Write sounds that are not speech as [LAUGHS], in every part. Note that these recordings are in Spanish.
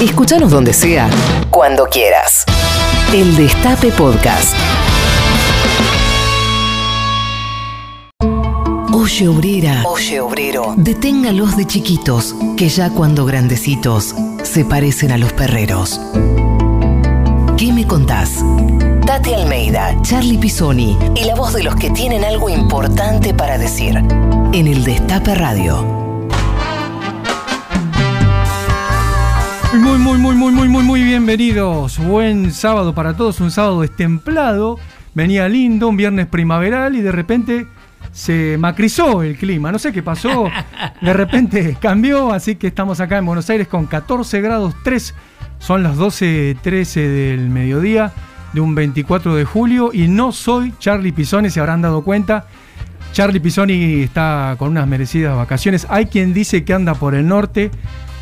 Escúchanos donde sea, cuando quieras. El Destape Podcast. Oye obrera, oye obrero, deténgalos de chiquitos, que ya cuando grandecitos se parecen a los perreros. ¿Qué me contás? Tati Almeida, Charlie Pisoni y la voz de los que tienen algo importante para decir. En el Destape Radio. Muy, muy, muy, muy, muy, muy, muy bienvenidos. Buen sábado para todos, un sábado destemplado. Venía lindo, un viernes primaveral y de repente se macrizó el clima. No sé qué pasó, de repente [LAUGHS] cambió, así que estamos acá en Buenos Aires con 14 grados 3. Son las 12.13 del mediodía de un 24 de julio y no soy Charlie Pisoni, se habrán dado cuenta. Charlie Pisoni está con unas merecidas vacaciones. Hay quien dice que anda por el norte,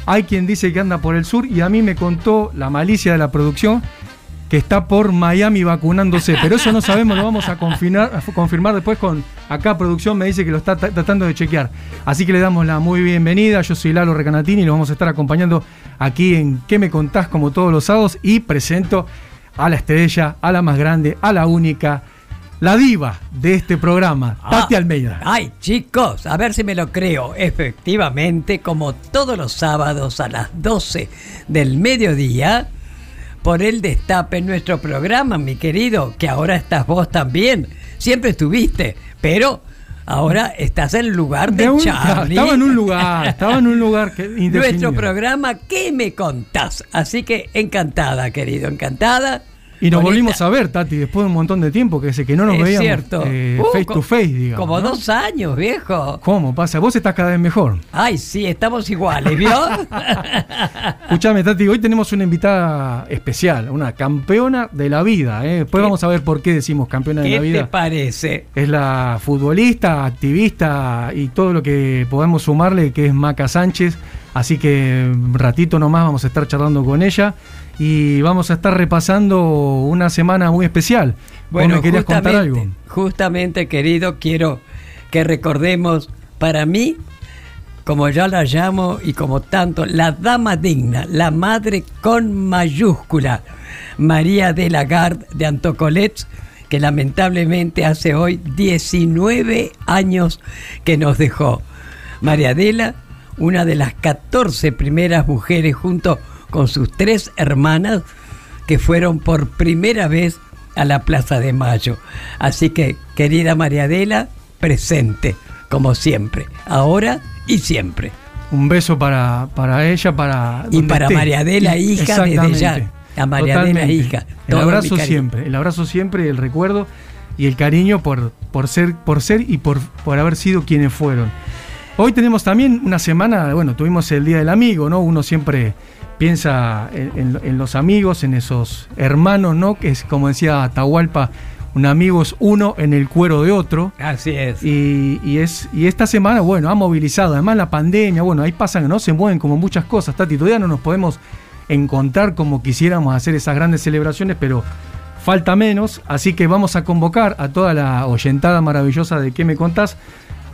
hay quien dice que anda por el sur y a mí me contó la malicia de la producción que está por Miami vacunándose, pero eso no sabemos, lo vamos a confirmar, después con acá producción me dice que lo está tratando de chequear. Así que le damos la muy bienvenida, yo soy Lalo Recanatini y lo vamos a estar acompañando aquí en ¿Qué me contás? como todos los sábados y presento a la estrella, a la más grande, a la única, la diva de este programa, Ah. Tati Almeida. Ay, chicos, a ver si me lo creo. Efectivamente, como todos los sábados a las 12 del mediodía, por el destape en nuestro programa, mi querido, que ahora estás vos también. Siempre estuviste, pero ahora estás en el lugar de, De un- Charlie. [LAUGHS] estaba en un lugar, estaba en un lugar que [LAUGHS] indefinido. Nuestro programa, ¿qué me contás? Así que encantada, querido, encantada. Y nos volvimos a ver, Tati, después de un montón de tiempo que, que no nos Es veíamos cierto. eh, Uh, face to face, digamos. Como ¿no? dos años, viejo. ¿Cómo pasa? Vos estás cada vez mejor. Ay, sí, estamos iguales, ¿vio? [LAUGHS] Escuchame, Tati, hoy tenemos una invitada especial, una campeona de la vida. ¿eh? Después ¿Qué? vamos a ver por qué decimos campeona de ¿Qué la te vida. parece? Es la futbolista, activista y todo lo que podemos sumarle, que es Maca Sánchez. Así que un ratito nomás vamos a estar charlando con ella y vamos a estar repasando una semana muy especial. Me querías contar algo. justamente, querido, quiero que recordemos para mí, como yo la llamo y como tanto, la dama digna, la madre con mayúscula, María de Lagarde de Antocolets, que lamentablemente hace hoy 19 años que nos dejó. María Adela, una de las 14 primeras mujeres junto con sus tres hermanas que fueron por primera vez a la Plaza de Mayo. Así que, querida María Adela, presente, como siempre, ahora y siempre. Un beso para, para ella, para. Y para esté. María Adela, hija, desde ya. A María Adela, hija. El Todo mi abrazo siempre, el abrazo siempre, el recuerdo y el cariño por, por, ser, por ser y por, por haber sido quienes fueron. Hoy tenemos también una semana, bueno, tuvimos el Día del Amigo, ¿no? Uno siempre piensa en, en- en los amigos, en esos hermanos, ¿no? Que es como decía Atahualpa, un amigo es uno en el cuero de otro. Así es. Y, y es, y esta semana, bueno, ha movilizado. Además, la pandemia, bueno, ahí pasan, ¿no? Se mueven como muchas cosas. Tati, todavía no nos podemos encontrar como quisiéramos hacer esas grandes celebraciones, pero falta menos. Así que vamos a convocar a toda la oyentada maravillosa de ¿Qué me contás?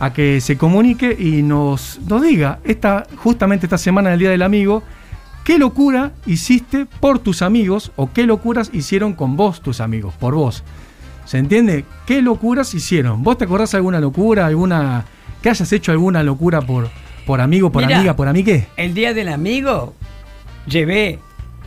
A que se comunique y nos, nos diga, esta, justamente esta semana del Día del Amigo, ¿qué locura hiciste por tus amigos o qué locuras hicieron con vos tus amigos, por vos? ¿Se entiende? ¿Qué locuras hicieron? ¿Vos te acordás de alguna locura, alguna que hayas hecho alguna locura por, por amigo, por Mira. amiga, por amigue? El Día del Amigo llevé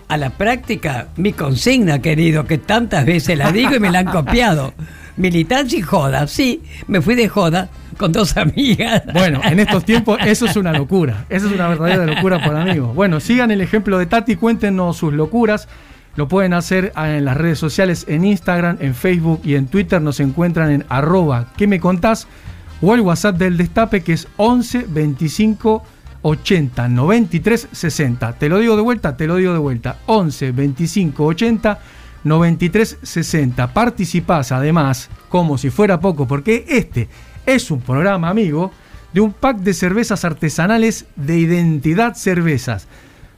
a la práctica mi consigna, querido, que tantas veces la digo y me la han copiado. [LAUGHS] Militancia y joda, sí, me fui de joda con dos amigas. Bueno, en estos [LAUGHS] tiempos eso es una locura. Eso es una verdadera locura por amigos. Bueno, sigan el ejemplo de Tati, cuéntenos sus locuras. Lo pueden hacer en las redes sociales, en Instagram, en Facebook y en Twitter. Nos encuentran en arroba ¿qué me contás? O el WhatsApp del Destape que es 11 25 80 93 60. Te lo digo de vuelta, te lo digo de vuelta. 11 25 80 93 60. Participás además, como si fuera poco, porque este es un programa, amigo, de un pack de cervezas artesanales de Identidad Cervezas.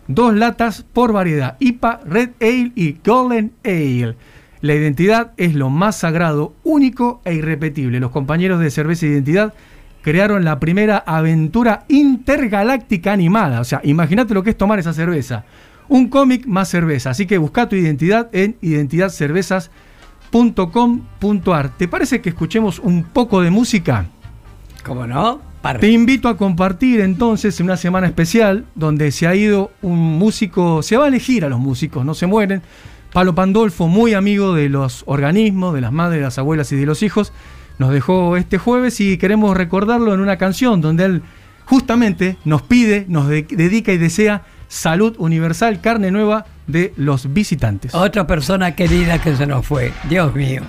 Dos latas por variedad, IPA, Red Ale y Golden Ale. La identidad es lo más sagrado, único e irrepetible. Los compañeros de Cerveza Identidad crearon la primera aventura intergaláctica animada. O sea, imagínate lo que es tomar esa cerveza. un cómic más cerveza. Así que busca tu identidad en ¿Te parece que escuchemos un poco de música? ¿Cómo no? Te invito a compartir entonces en una semana especial donde se ha ido un músico, se va a elegir a los músicos, no se mueren. Palo Pandolfo, muy amigo de los organismos, de las madres, de las abuelas y de los hijos, nos dejó este jueves y queremos recordarlo en una canción donde él justamente nos pide, nos dedica y desea salud universal, carne nueva de los visitantes. Otra persona querida que se nos fue, Dios mío.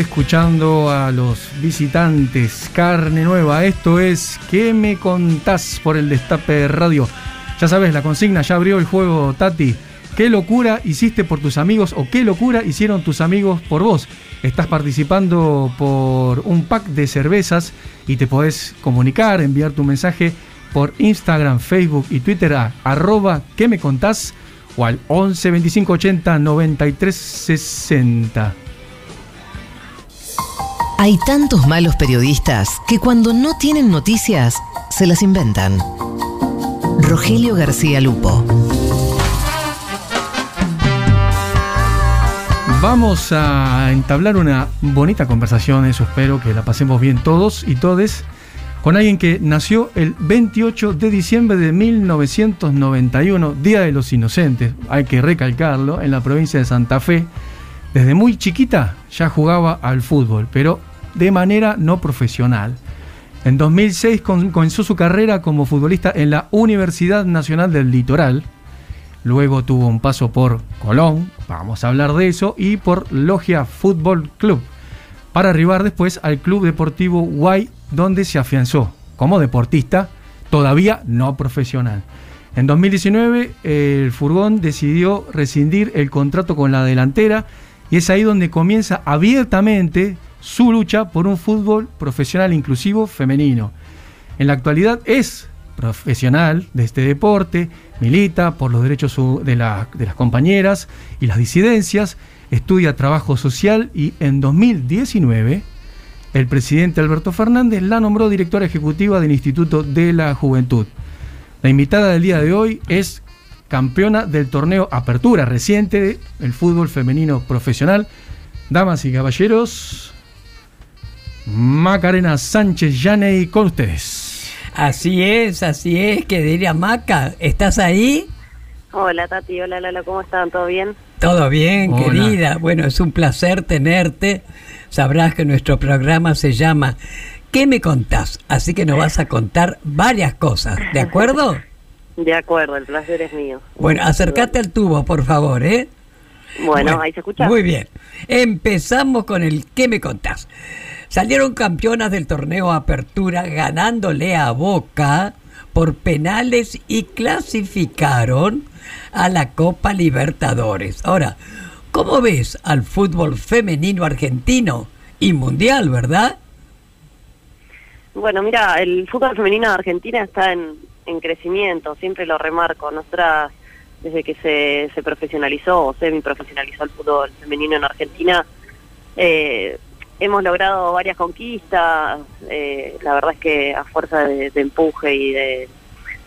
Escuchando a los visitantes Carne Nueva. Esto es ¿Qué me contás por el Destape de Radio? Ya sabes, la consigna ya abrió el juego, Tati. ¿Qué locura hiciste por tus amigos o qué locura hicieron tus amigos por vos? Estás participando por un pack de cervezas y te podés comunicar, enviar tu mensaje por Instagram, Facebook y Twitter a arroba ¿Qué me contás? o al 11 25 80 93 60. Hay tantos malos periodistas que cuando no tienen noticias, se las inventan. Rogelio García Lupo. Vamos a entablar una bonita conversación, eso espero que la pasemos bien todos y todes, con alguien que nació el 28 de diciembre de 1991, Día de los Inocentes, hay que recalcarlo, en la provincia de Santa Fe desde muy chiquita ya jugaba al fútbol, pero de manera no profesional. En 2006 comenzó su carrera como futbolista en la Universidad Nacional del Litoral. Luego tuvo un paso por Colón, vamos a hablar de eso, y por Logia Fútbol Club, para arribar después al Club Deportivo Guay, donde se afianzó como deportista, todavía no profesional. En 2019 el Furgón decidió rescindir el contrato con la delantera y es ahí donde comienza abiertamente su lucha por un fútbol profesional inclusivo femenino. En la actualidad es profesional de este deporte, milita por los derechos de, las compañeras y las disidencias, estudia trabajo social y en 2019 el presidente Alberto Fernández la nombró directora ejecutiva del Instituto de la Juventud. La invitada del día de hoy es campeona del torneo Apertura reciente del fútbol femenino profesional. Damas y caballeros, Macarena Sánchez Yaney con ustedes. Así es, así es, que diría Maca, ¿estás ahí? Hola Tati, hola Lala, ¿cómo están? ¿Todo bien? Todo bien, querida. Bueno, es un placer tenerte. Sabrás que nuestro programa se llama ¿Qué me contás? Así que nos vas a contar varias cosas, ¿de acuerdo? [LAUGHS] De acuerdo, el placer es mío. Bueno, acércate al tubo, por favor, ¿eh? Bueno, ahí se escucha. Muy bien. Empezamos con el ¿Qué me contás? Salieron campeonas del torneo Apertura ganándole a Boca por penales y clasificaron a la Copa Libertadores. Ahora, ¿cómo ves al fútbol femenino argentino y mundial, verdad? Bueno, mira, el fútbol femenino de Argentina está en, en crecimiento, siempre lo remarco. Nosotras, desde que se, se profesionalizó o semi-profesionalizó el fútbol femenino en Argentina, eh, hemos logrado varias conquistas, eh, la verdad es que a fuerza de, empuje y de,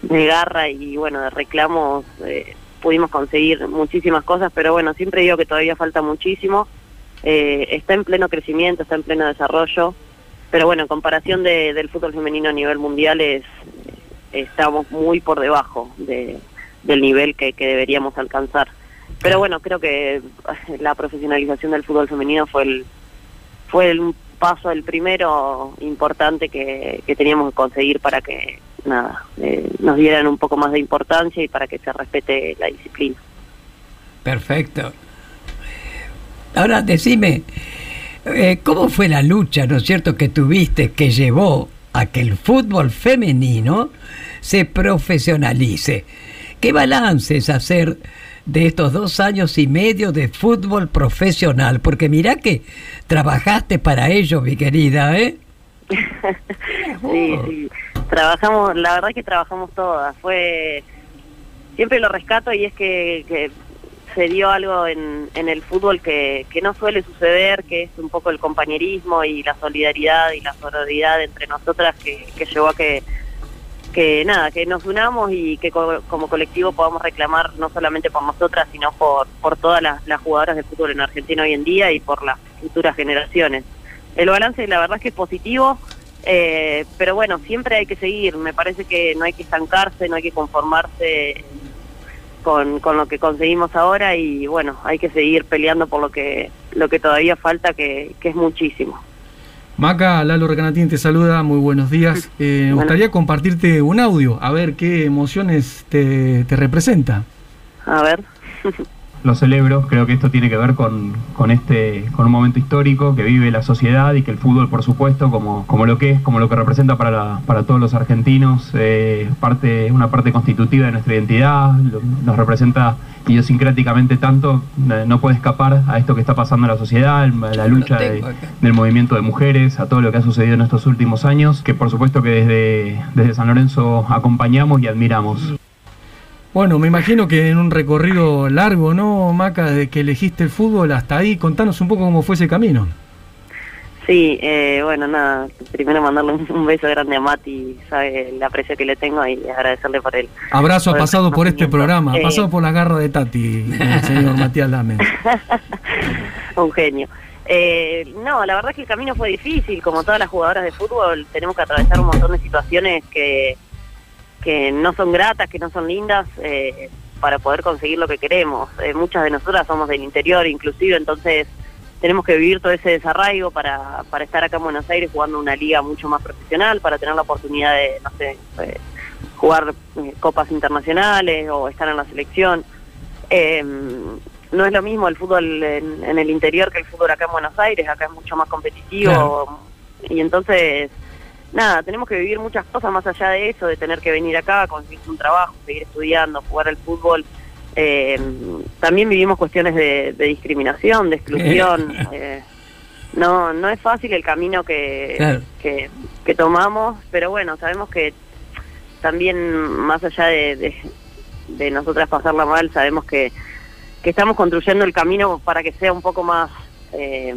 garra y bueno, de reclamos eh, pudimos conseguir muchísimas cosas, pero bueno, siempre digo que todavía falta muchísimo, eh, está en pleno crecimiento, está en pleno desarrollo, pero bueno, en comparación del fútbol femenino a nivel mundial es estamos muy por debajo de, del nivel que, que deberíamos alcanzar. Pero bueno, creo que la profesionalización del fútbol femenino fue el fue un paso, el primero importante que, teníamos que conseguir para que nada eh, nos dieran un poco más de importancia y para que se respete la disciplina. Perfecto. Ahora decime, eh, ¿cómo fue la lucha, no es cierto, que tuviste que llevó a que el fútbol femenino se profesionalice? ¿Qué balances hacer de estos dos años y medio de fútbol profesional? Porque mira que trabajaste para ello, mi querida, ¿eh? [LAUGHS] sí, sí. Trabajamos, la verdad que trabajamos todas. Fue siempre lo rescato y es que, se dio algo en, en el fútbol que, que no suele suceder, que es un poco el compañerismo y la solidaridad y la sororidad entre nosotras que, que llevó a que que nada, que nos unamos y que como colectivo podamos reclamar no solamente por nosotras, sino por, por todas las, jugadoras de fútbol en Argentina hoy en día y por las futuras generaciones. El balance la verdad es que es positivo, eh, pero bueno, siempre hay que seguir, me parece que no hay que estancarse, no hay que conformarse con, con lo que conseguimos ahora y bueno, hay que seguir peleando por lo que, lo que todavía falta, que, que es muchísimo. Maca, Lalo Recanatín te saluda, muy buenos días. [LAUGHS] Eh, me gustaría compartirte un audio, a ver qué emociones te, te representa. A ver. [LAUGHS] lo celebro, creo que esto tiene que ver con, con, este, con un momento histórico que vive la sociedad y que el fútbol, por supuesto, como, como lo que es, como lo que representa para, para todos los argentinos, eh, parte, una parte constitutiva de nuestra identidad, nos representa idiosincráticamente tanto, no puede escapar a esto que está pasando en la sociedad, la lucha del movimiento de mujeres, a todo lo que ha sucedido en estos últimos años, que por supuesto que desde, desde San Lorenzo acompañamos y admiramos. Bueno, me imagino que en un recorrido largo, ¿no, Maca, de que elegiste el fútbol hasta ahí? Contanos un poco cómo fue ese camino. Sí, eh, bueno, nada, primero mandarle un, beso grande a Mati, sabe el aprecio que le tengo y agradecerle por él. Abrazo ha pasado por este programa, ha pasado por la garra de Tati, el señor Matías Lames. [LAUGHS] un genio. Eh, no, la verdad es que el camino fue difícil, como todas las jugadoras de fútbol, tenemos que atravesar un montón de situaciones que que no son gratas, que no son lindas eh, para poder conseguir lo que queremos. Eh, muchas de nosotras somos del interior inclusive, entonces tenemos que vivir todo ese desarraigo para, para estar acá en Buenos Aires jugando una liga mucho más profesional, para tener la oportunidad de, no sé, eh, jugar copas internacionales o estar en la selección. no es lo mismo el fútbol en, el interior que el fútbol acá en Buenos Aires, acá es mucho más competitivo y entonces nada, tenemos que vivir muchas cosas más allá de eso, de tener que venir acá, conseguir un trabajo, seguir estudiando, jugar al fútbol. Eh, también vivimos cuestiones de, discriminación, de exclusión. [LAUGHS] Eh, no, no es fácil el camino que, que, tomamos, pero bueno, sabemos que también más allá de, de, de nosotras pasarla mal, sabemos que, que estamos construyendo el camino para que sea un poco más... Eh,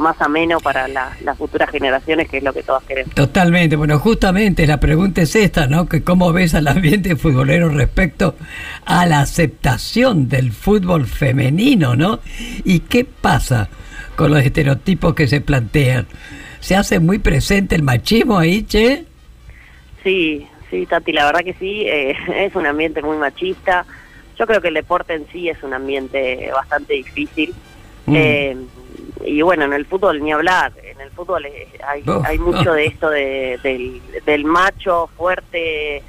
más ameno para la- las futuras generaciones, que es lo que todas queremos. Totalmente. Bueno, justamente la pregunta es esta, ¿no? Que cómo ves al ambiente futbolero respecto a la aceptación del fútbol femenino, ¿no? ¿Y qué pasa con los estereotipos que se plantean? ¿Se hace muy presente el machismo ahí, che? Sí, sí, Tati, la verdad que sí, eh, [LAUGHS] es un ambiente muy machista. Yo creo que el deporte en sí es un ambiente bastante difícil. Mm. Eh, y bueno, en el fútbol ni hablar, en el fútbol eh, hay, hay mucho de esto de, del, del macho fuerte.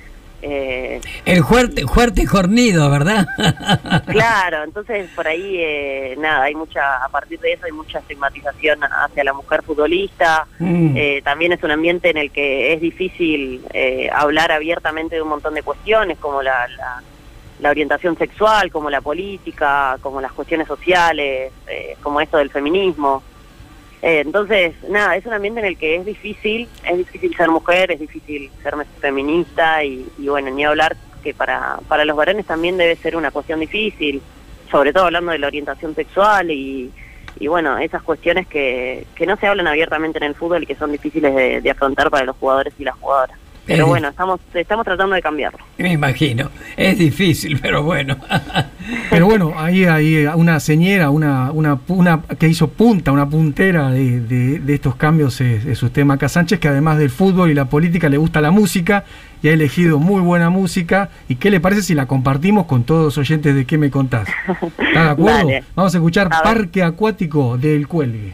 Eh, El fuerte, fuerte y jornido, ¿verdad? [LAUGHS] claro, entonces por ahí, eh, nada, hay mucha, a partir de eso hay mucha estigmatización hacia la mujer futbolista. Mm. Eh, también es un ambiente en el que es difícil eh, hablar abiertamente de un montón de cuestiones, como la, la, la orientación sexual, como la política, como las cuestiones sociales, eh, como esto del feminismo. Eh, entonces, nada, es un ambiente en el que es difícil, es difícil ser mujer, es difícil ser feminista y, y bueno, ni hablar que para, para los varones también debe ser una cuestión difícil, sobre todo hablando de la orientación sexual y, y bueno, esas cuestiones que, que no se hablan abiertamente en el fútbol y que son difíciles de, de afrontar para los jugadores y las jugadoras. Pero Eh. bueno, estamos estamos tratando de cambiarlo. [LAUGHS] Me imagino. Es difícil, pero bueno. [LAUGHS] Pero bueno, ahí hay una señera, una, una, una que hizo punta, una puntera de, de- de estos cambios es, es usted, Maca Sánchez, que además del fútbol y la política le gusta la música y ha elegido muy buena música. ¿Y qué le parece si la compartimos con todos los oyentes de qué me contás? ¿Está de [LAUGHS] acuerdo? Vamos a escuchar A. Parque Acuático del Cuelgue.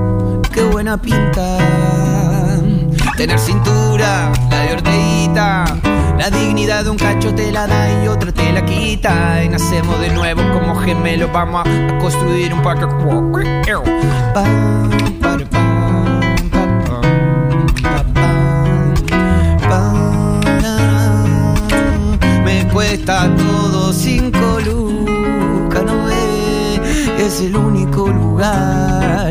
Qué buena pinta. Tener cintura, la de Orteguita. La dignidad de un cacho te la da y otro te la quita. Y nacemos de nuevo como gemelos. Vamos a, construir un parque. Me cuesta todo cinco lucas, no ve. Es el único lugar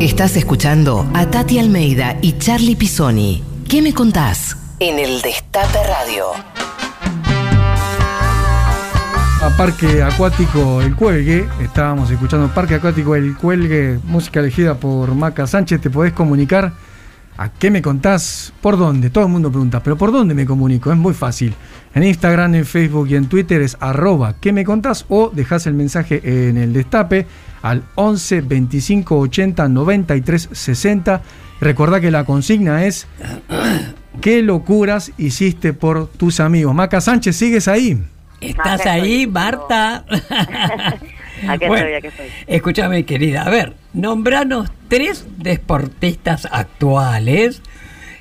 Estás escuchando a Tati Almeida y Charlie Pisoni. ¿Qué me contás? En el Destape Radio. A Parque Acuático El Cuelgue, estábamos escuchando Parque Acuático El Cuelgue, música elegida por Maca Sánchez. Te podés comunicar ¿A qué me contás? ¿Por dónde? Todo el mundo pregunta, pero ¿por dónde me comunico? Es muy fácil. En Instagram, en Facebook y en Twitter es arroba ¿qué me contás? O dejás el mensaje en el destape al 11 25 80 93 60. Recordá que la consigna es ¿Qué locuras hiciste por tus amigos? Maca Sánchez, ¿sigues ahí? ¿Estás ahí, Marta? [LAUGHS] Aquí Bueno, estoy, aquí estoy. Escúchame, querida. A ver, nombranos tres deportistas actuales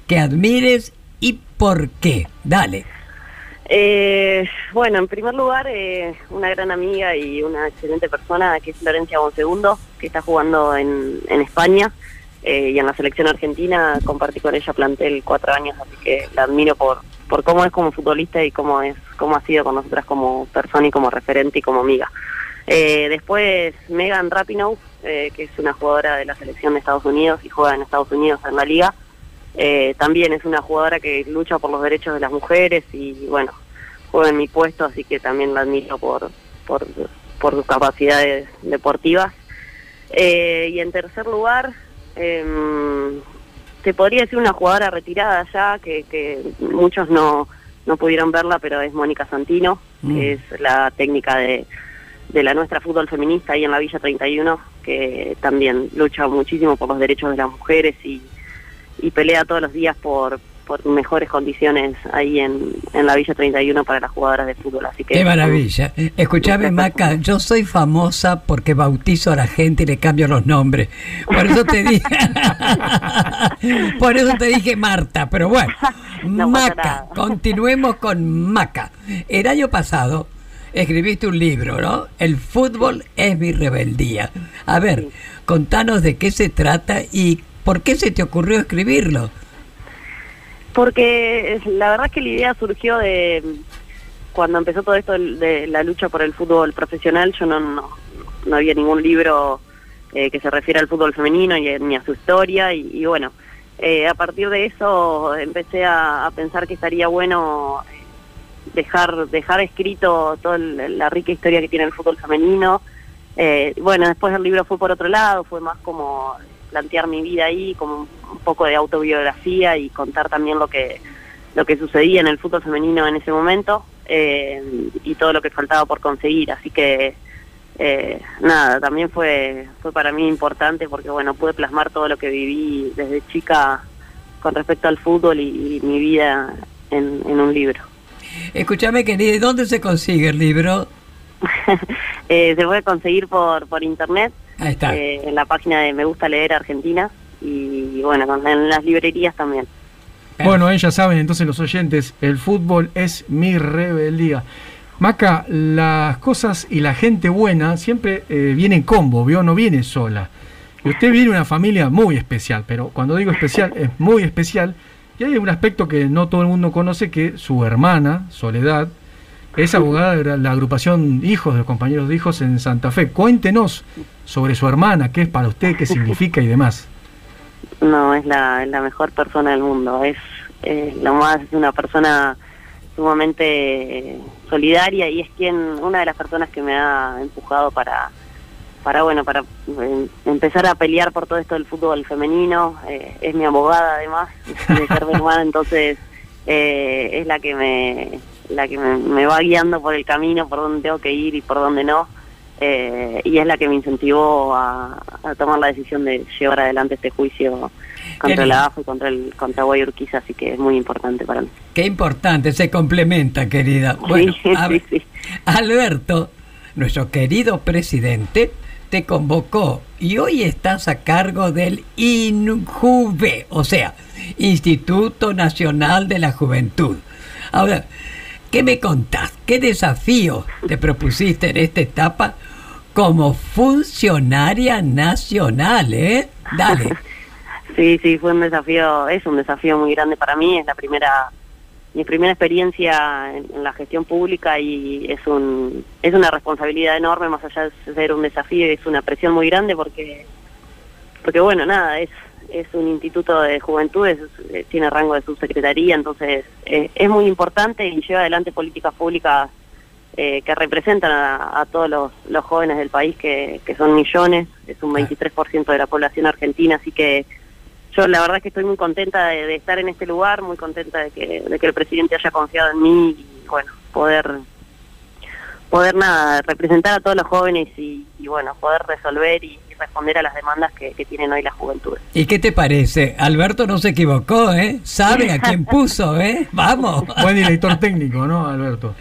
que admires y por qué. Dale. Eh, bueno, en primer lugar, eh, una gran amiga y una excelente persona que es Florencia Bonsegundo, que está jugando en, en España eh, y en la selección argentina. Compartí con ella plantel cuatro años, así que la admiro por, por cómo es como futbolista y cómo es cómo ha sido con nosotras como persona y como referente y como amiga. Eh, después Megan Rapinoe, eh, que es una jugadora de la selección de Estados Unidos y juega en Estados Unidos en la liga. Eh, también es una jugadora que lucha por los derechos de las mujeres y bueno, juega en mi puesto, así que también la admiro por, por, por sus capacidades deportivas. Eh, y en tercer lugar, em, te podría decir una jugadora retirada ya, que, que muchos no, no pudieron verla, pero es Mónica Santino, Mm. que es la técnica de, de la nuestra fútbol feminista ahí en la Villa 31, que también lucha muchísimo por los derechos de las mujeres y, y pelea todos los días por, por mejores condiciones ahí en, en la Villa 31 para las jugadoras de fútbol. Así que Qué maravilla. Escúchame, [LAUGHS] Maca, yo soy famosa porque bautizo a la gente y le cambio los nombres. Por eso te dije. [LAUGHS] Por eso te dije Marta, pero bueno. [LAUGHS] No Maca, continuemos con Maca. El año pasado escribiste un libro, ¿no? El fútbol es mi rebeldía. A ver, contanos de qué se trata y por qué se te ocurrió escribirlo. Porque la verdad es que la idea surgió de cuando empezó todo esto de la lucha por el fútbol profesional, yo no, no, no había ningún libro eh, que se refiera al fútbol femenino y, ni a su historia y, bueno, eh, a partir de eso empecé a, pensar que estaría bueno dejar dejar escrito toda la rica historia que tiene el fútbol femenino. Eh, bueno, después el libro fue por otro lado, fue más como plantear mi vida ahí, como un poco de autobiografía y contar también lo que lo que sucedía en el fútbol femenino en ese momento eh, y todo lo que faltaba por conseguir. Así que eh, nada, también fue fue para mí importante porque bueno pude plasmar todo lo que viví desde chica con respecto al fútbol y, mi vida en un libro. Escúchame, querida, ¿dónde se consigue el libro? [LAUGHS] Eh, se puede conseguir por, por internet, Ahí está. eh, en la página de Me Gusta Leer Argentina y bueno, en las librerías también. Bueno, ellas saben, entonces los oyentes, el fútbol es mi rebeldía. Maca, las cosas y la gente buena siempre eh, viene en combo, ¿vio? No viene sola. Y usted viene de una familia muy especial, pero cuando digo especial, es muy especial. Y hay un aspecto que no todo el mundo conoce, que su hermana, Soledad, es abogada de la agrupación Hijos de los Compañeros de Hijos en Santa Fe. Cuéntenos sobre su hermana, qué es para usted, qué significa y demás. No, es la, la mejor persona del mundo. Es eh, lo más, es una persona sumamente eh, solidaria y es quien, una de las personas que me ha empujado para, para bueno, para eh, empezar a pelear por todo esto del fútbol femenino. Eh, es mi abogada además de ser mi hermana, entonces eh, es la que me, la que me, me va guiando por el camino, por dónde tengo que ir y por dónde no. Eh, y es la que me incentivó a, a tomar la decisión de llevar adelante este juicio contra lindo. AFA y contra el contra Guay Urquiza, así que es muy importante para mí. Qué importante, se complementa, querida. Bueno, [LAUGHS] Sí, a sí, ver, sí. Alberto, nuestro querido presidente, te convocó y hoy estás a cargo del INJUVE, o sea, Instituto Nacional de la Juventud. Ahora, ¿qué me contás? ¿Qué desafío te propusiste en esta etapa como funcionaria nacional, eh? Dale. [LAUGHS] Sí, sí, fue un desafío, es un desafío muy grande para mí, es la primera, mi primera experiencia en, en la gestión pública y es un, es una responsabilidad enorme, más allá de ser un desafío, es una presión muy grande porque, porque bueno, nada, es, es un instituto de juventudes, es- tiene rango de subsecretaría, entonces eh, es muy importante y lleva adelante políticas públicas eh, que representan a, a todos los, los jóvenes del país, que, que son millones, es un 23% de la población argentina, así que yo la verdad es que estoy muy contenta de, estar en este lugar, muy contenta de que, de que el presidente haya confiado en mí y bueno, poder poder nada, representar a todos los jóvenes y, bueno, poder resolver y, responder a las demandas que, tienen hoy la juventud. ¿Y qué te parece? Alberto no se equivocó, ¿eh? Sabe a quién [LAUGHS] puso, ¿eh? Vamos. Buen director técnico, ¿no, Alberto?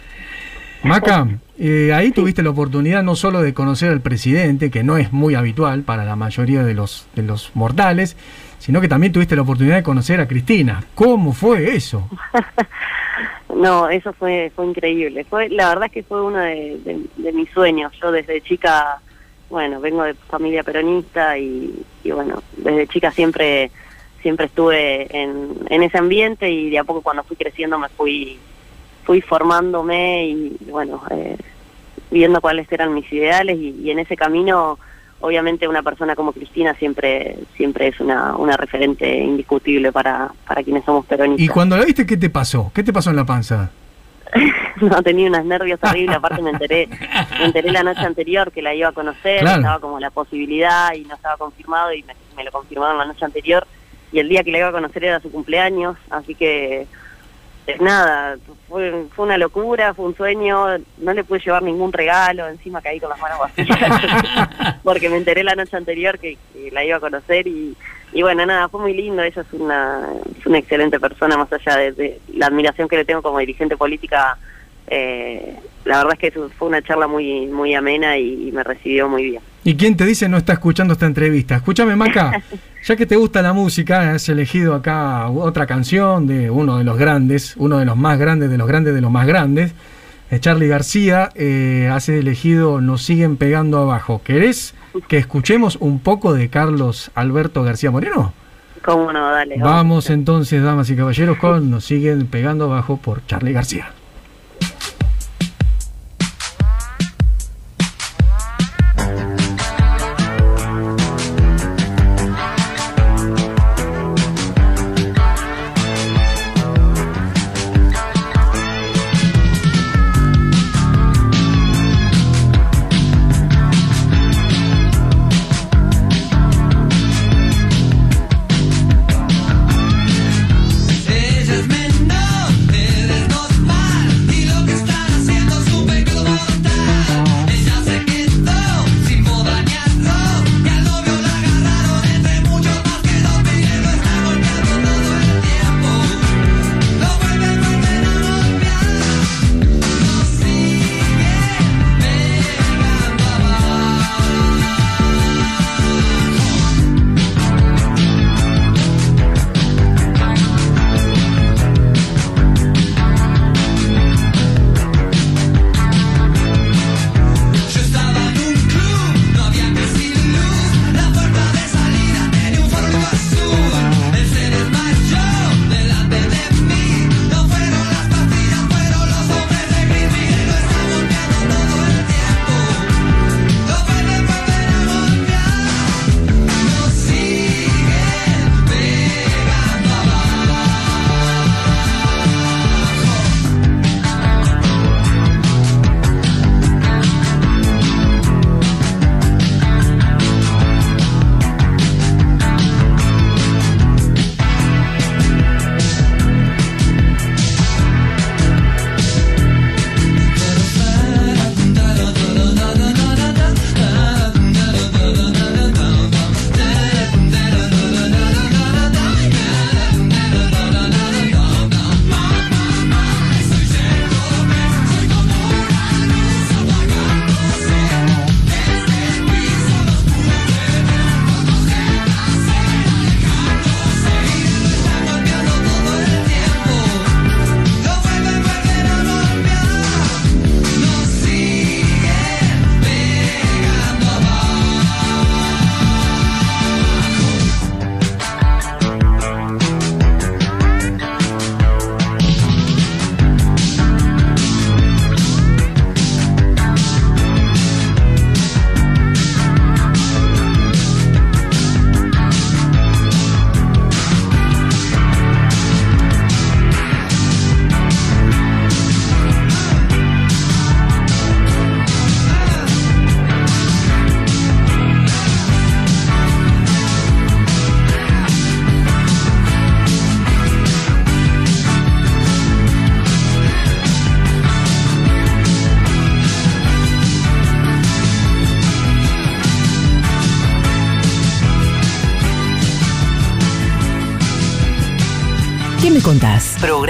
Maca, eh, ahí tuviste la oportunidad no solo de conocer al presidente, que no es muy habitual para la mayoría de los, de los mortales, sino que también tuviste la oportunidad de conocer a Cristina. ¿Cómo fue eso? [LAUGHS] no, eso fue fue increíble. Fue la verdad es que fue uno de, mis sueños. Yo desde chica, bueno, vengo de familia peronista y, bueno, desde chica siempre siempre estuve en, ese ambiente y de a poco cuando fui creciendo me fui fui formándome y bueno eh, viendo cuáles eran mis ideales y en ese camino obviamente una persona como Cristina siempre siempre es una, una referente indiscutible para, para quienes somos peronistas. ¿Y cuando la viste qué te pasó? ¿Qué te pasó en la panza? [LAUGHS] no, tenía unos nervios horribles, [LAUGHS] aparte me enteré, me enteré la noche anterior que la iba a conocer, estaba como la posibilidad y no estaba confirmado y me, me lo confirmaron la noche anterior y el día que la iba a conocer era su cumpleaños, así que nada, fue, fue una locura, fue un sueño, no le pude llevar ningún regalo, encima caí con las manos vacías, [LAUGHS] porque me enteré la noche anterior que, la iba a conocer y, y, bueno, nada, fue muy lindo, ella es una, es una excelente persona, más allá de, la admiración que le tengo como dirigente política, eh, la verdad es que fue una charla muy, muy amena y me recibió muy bien. ¿Y quién te dice no está escuchando esta entrevista? Escúchame, Maca, [LAUGHS] ya que te gusta la música, has elegido acá otra canción de uno de los grandes, uno de los más grandes, de los grandes de los más grandes, Charlie García, eh, has elegido Nos siguen pegando abajo. ¿Querés que escuchemos un poco de Carlos Alberto García Moreno? Cómo no, dale. Vamos entonces, damas y caballeros, con Nos siguen pegando abajo por Charlie García.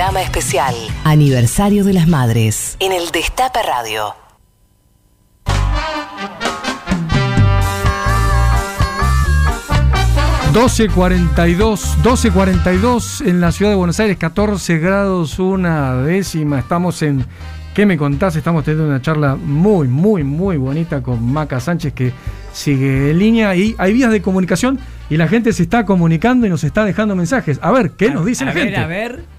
Programa especial. Aniversario de las Madres. En el Destape Radio. ...12.42, 12.42 en la ciudad de Buenos Aires, 14 grados una décima. Estamos en ¿Qué me contás? Estamos teniendo una charla muy, muy, muy bonita con Maca Sánchez que sigue en línea y hay vías de comunicación y la gente se está comunicando y nos está dejando mensajes. A ver, ¿qué nos dice la gente? A ver, Hola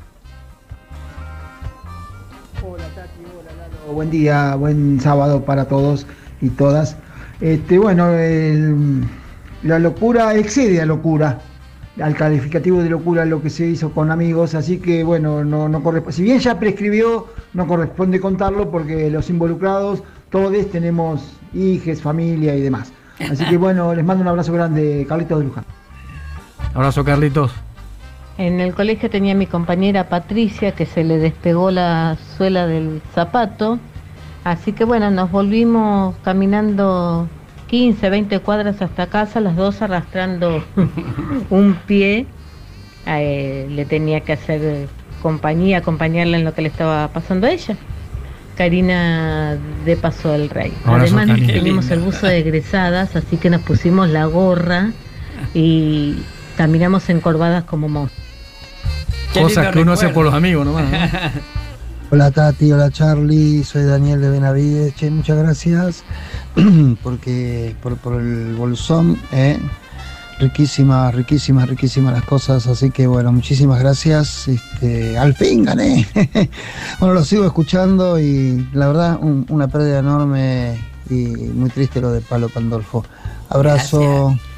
Buen día, buen sábado para todos y todas. Este, bueno, el- la locura excede a locura, al calificativo de locura lo que se hizo con amigos, así que bueno, no, no corresponde. Si bien ya prescribió, no corresponde contarlo porque los involucrados, todos tenemos hijes, familia y demás. Así que [LAUGHS] bueno, les mando un abrazo grande, Carlitos de Luján. Abrazo, Carlitos. En el colegio tenía mi compañera Patricia que se le despegó la suela del zapato. Así que bueno, nos volvimos caminando 15, 20 cuadras hasta casa, las dos arrastrando [LAUGHS] un pie. Eh, le tenía que hacer compañía, acompañarla en lo que le estaba pasando a ella. Karina de Paso del Rey. Además Qué el buzo de egresadas, así que nos pusimos la gorra y caminamos encorvadas como monstruos. Cosas que uno hace por los amigos nomás. ¿no? [LAUGHS] Hola Tati, hola Charlie, soy Daniel de Benavides. Che, muchas gracias [CLEARS THROAT] porque por, por el bolsón, eh, riquísimas, riquísimas, riquísimas las cosas. Así que bueno, muchísimas gracias. Este, al fin gané. [LAUGHS] bueno, lo sigo escuchando y la verdad un- una pérdida enorme y muy triste lo de Palo Pandolfo. Abrazo. Gracias.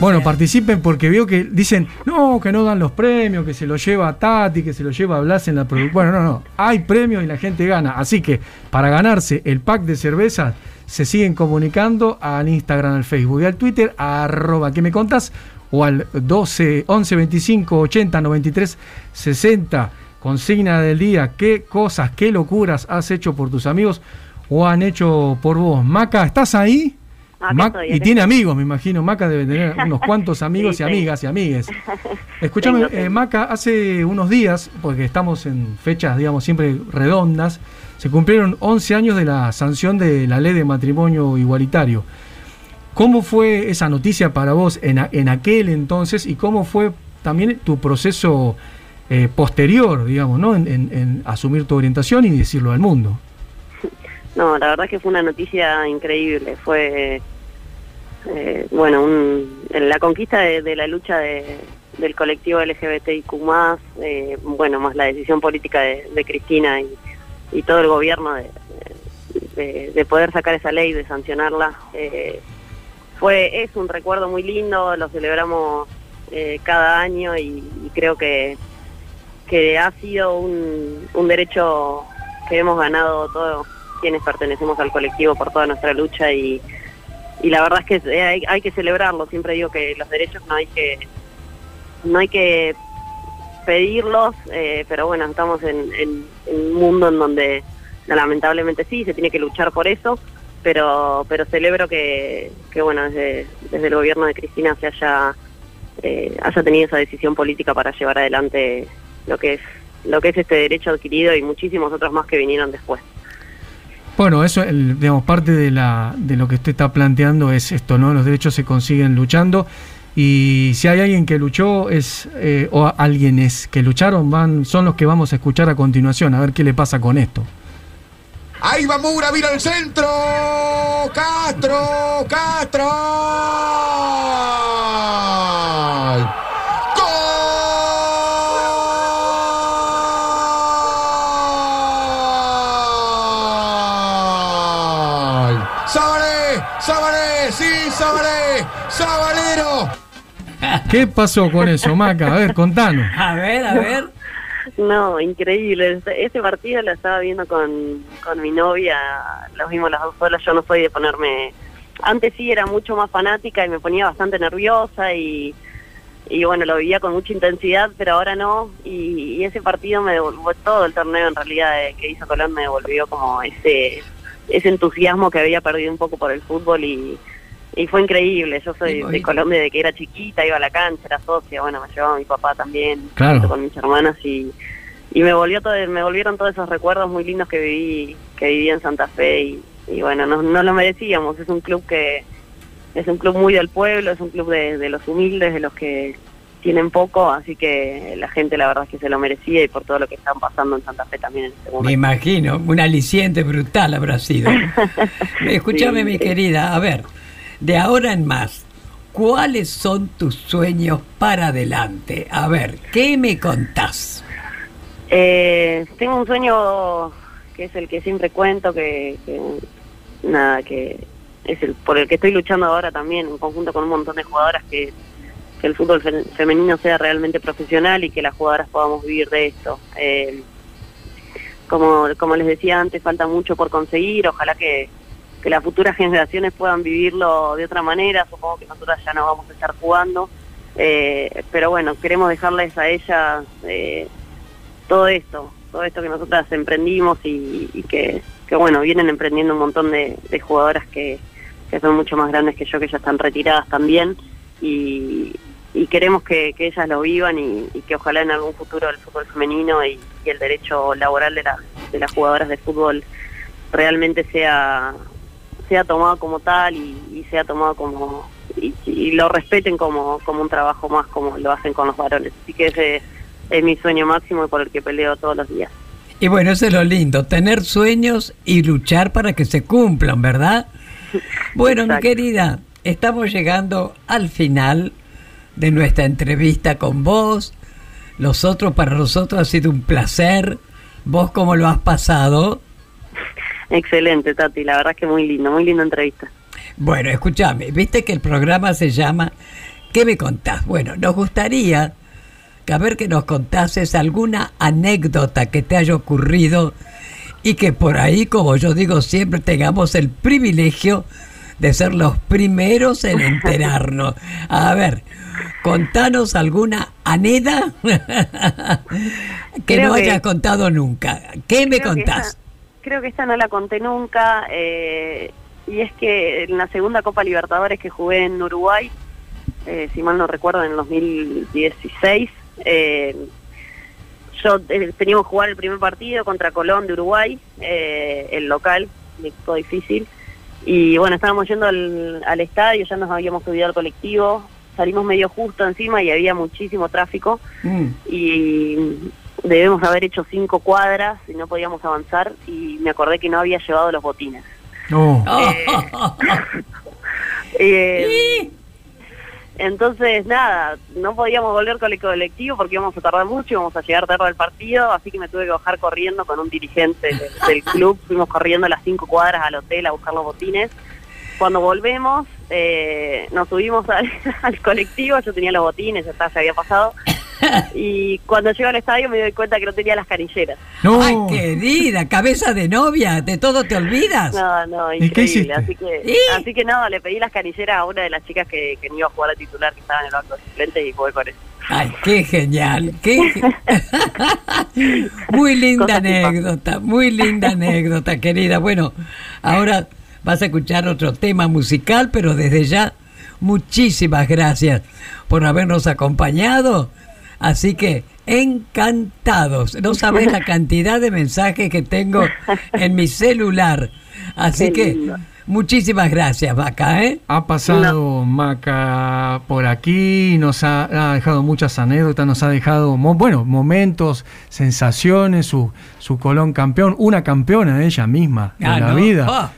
Bueno, participen porque veo que dicen, no, que no dan los premios, que se lo lleva Tati, que se lo lleva Blas en la producción. Bueno, no, no, hay premios y la gente gana. Así que para ganarse el pack de cervezas, se siguen comunicando al Instagram, al Facebook y al Twitter, arroba que me contás, o al 12 11 25 80 93 60. Consigna del día, qué cosas, qué locuras has hecho por tus amigos o han hecho por vos. Maca, ¿estás ahí? Mac- estoy, y tiene estoy. amigos, me imagino. Maca debe tener [LAUGHS] unos cuantos amigos Sí, y sí. amigas y amigues. [LAUGHS] Escúchame, eh. Maca, hace unos días, porque estamos en fechas, digamos, siempre redondas, se cumplieron 11 años de la sanción de la ley de matrimonio igualitario. ¿Cómo fue esa noticia para vos en, a- en aquel entonces y cómo fue también tu proceso eh, posterior, digamos, ¿no? En, en- en asumir tu orientación y decirlo al mundo. No, la verdad que fue una noticia increíble. Fue, eh, bueno, un- la conquista de, la lucha de- del colectivo LGBTIQ+, eh, bueno, más la decisión política de, Cristina y, todo el gobierno de, de- de poder sacar esa ley, de sancionarla. eh, fue Es un recuerdo muy lindo, lo celebramos eh, cada año y, y creo que, que ha sido un, un derecho que hemos ganado todos quienes pertenecemos al colectivo por toda nuestra lucha y, y la verdad es que hay, hay que celebrarlo. Siempre digo que los derechos no hay que no hay que pedirlos, eh, pero bueno, estamos en, en- en un mundo en donde lamentablemente sí, se tiene que luchar por eso, pero pero celebro que, que bueno, desde, desde el gobierno de Cristina se haya eh, haya tenido esa decisión política para llevar adelante lo que es lo que es este derecho adquirido y muchísimos otros más que vinieron después. Bueno, eso, el- digamos, parte de, la, de lo que usted está planteando es esto, ¿no? Los derechos se consiguen luchando y si hay alguien que luchó es eh, o alguien es que lucharon son los que vamos a escuchar a continuación a ver qué le pasa con esto. Ahí va Mura, mira el centro. Castro, Castro. ¿Qué pasó con eso, Maca? A ver, contanos. [LAUGHS] A ver, a ver. No, increíble. Ese ese partido lo estaba viendo con, con mi novia, lo vimos las dos solas. Yo no soy de ponerme. Antes sí era mucho más fanática y me ponía bastante nerviosa y, y bueno, lo vivía con mucha intensidad, pero ahora no. Y, y ese partido me devolvió, todo el torneo en realidad eh, que hizo Colón me devolvió como ese, ese entusiasmo que había perdido un poco por el fútbol y, y fue increíble. Yo soy de Colombia de que era chiquita, iba a la cancha, era socia, bueno, me llevaba mi papá también, Claro. junto con mis hermanas y, y me volvió todo, me volvieron todos esos recuerdos muy lindos que viví, que viví en Santa Fe y, y bueno, no, no lo merecíamos. Es un club que es un club muy del pueblo, es un club de, de los humildes, de los que tienen poco, así que la gente la verdad es que se lo merecía y por todo lo que están pasando en Santa Fe también en este Me momento. imagino, un aliciente brutal habrá sido. [LAUGHS] Escúchame, Sí. mi querida, a ver, de ahora en más, ¿cuáles son tus sueños para adelante? A ver, ¿qué me contás? Eh, tengo un sueño que es el que siempre cuento, que, que nada, que es el por el que estoy luchando ahora también, en conjunto con un montón de jugadoras, que, que el fútbol fe- femenino sea realmente profesional y que las jugadoras podamos vivir de esto. Eh, como, como les decía antes, falta mucho por conseguir, ojalá que, que las futuras generaciones puedan vivirlo de otra manera, supongo que nosotras ya no vamos a estar jugando, eh, pero bueno, queremos dejarles a ellas eh, todo esto, todo esto que nosotras emprendimos y, que, bueno, vienen emprendiendo un montón de, jugadoras que, que son mucho más grandes que yo, que ya están retiradas también, y, queremos que, ellas lo vivan y, que ojalá en algún futuro el fútbol femenino y, el derecho laboral de, la- de las jugadoras de fútbol realmente sea sea tomado como tal y, y sea tomado como y, y lo respeten como, como un trabajo más como lo hacen con los varones así que ese es mi sueño máximo y por el que peleo todos los días Y bueno, eso es lo lindo, tener sueños y luchar para que se cumplan, ¿verdad? Bueno, mi querida, estamos llegando al final de nuestra entrevista con vos. Los otros, para nosotros ha sido un placer. ¿Vos cómo lo has pasado? Excelente Tati la verdad es que muy lindo muy linda entrevista Bueno, escúchame, viste que el programa se llama ¿Qué me contás? Bueno, nos gustaría que a ver que nos contases alguna anécdota que te haya ocurrido y que por ahí, como yo digo siempre, tengamos el privilegio de ser los primeros en enterarnos. A ver, contanos alguna aneda [LAUGHS] que Creo no que- hayas contado nunca. ¿Qué me contás? Creo que esta no la conté nunca, eh, y es que en la segunda Copa Libertadores que jugué en Uruguay, eh, si mal no recuerdo, en el 2016, eh, yo eh, teníamos que jugar el primer partido contra Colón de Uruguay, el local, un equipo difícil, y bueno, estábamos yendo al, al estadio, ya nos habíamos subido al colectivo, salimos medio justo encima y había muchísimo tráfico, Mm. y debemos haber hecho cinco cuadras y no podíamos avanzar y me acordé que no había llevado los botines. No. [LAUGHS] Eh, [LAUGHS] entonces, nada, no podíamos volver con el colectivo porque íbamos a tardar mucho, íbamos a llegar tarde al partido, así que me tuve que bajar corriendo con un dirigente del, [LAUGHS] del club, fuimos corriendo las cinco cuadras al hotel a buscar los botines. Cuando volvemos, eh, nos subimos al, al colectivo, yo tenía los botines, ya está, se había pasado, [LAUGHS] y cuando llego al estadio me doy cuenta que no tenía las canilleras. No. Ay, querida, cabeza de novia, de todo te olvidas. No, no, ¿Y qué hiciste? increíble. Así que, ¿Y? así que no, le pedí las canilleras a una de las chicas que, que no iba a jugar a titular, que estaba en el banco de suplentes y jugué con eso. Ay, qué genial, qué [LAUGHS] ge- [LAUGHS] muy linda anécdota, muy linda anécdota, querida. Bueno, ahora vas a escuchar otro tema musical, pero desde ya muchísimas gracias por habernos acompañado. Así que encantados. No sabes la [LAUGHS] cantidad de mensajes que tengo en mi celular. Así que muchísimas gracias, Vaca, ¿eh? Ha pasado Maca por aquí, nos ha, ha dejado muchas anécdotas, nos ha dejado, mo- bueno, momentos, sensaciones, su, su Colón campeón, una campeona ella misma de Ah, la ¿no? vida. Ah.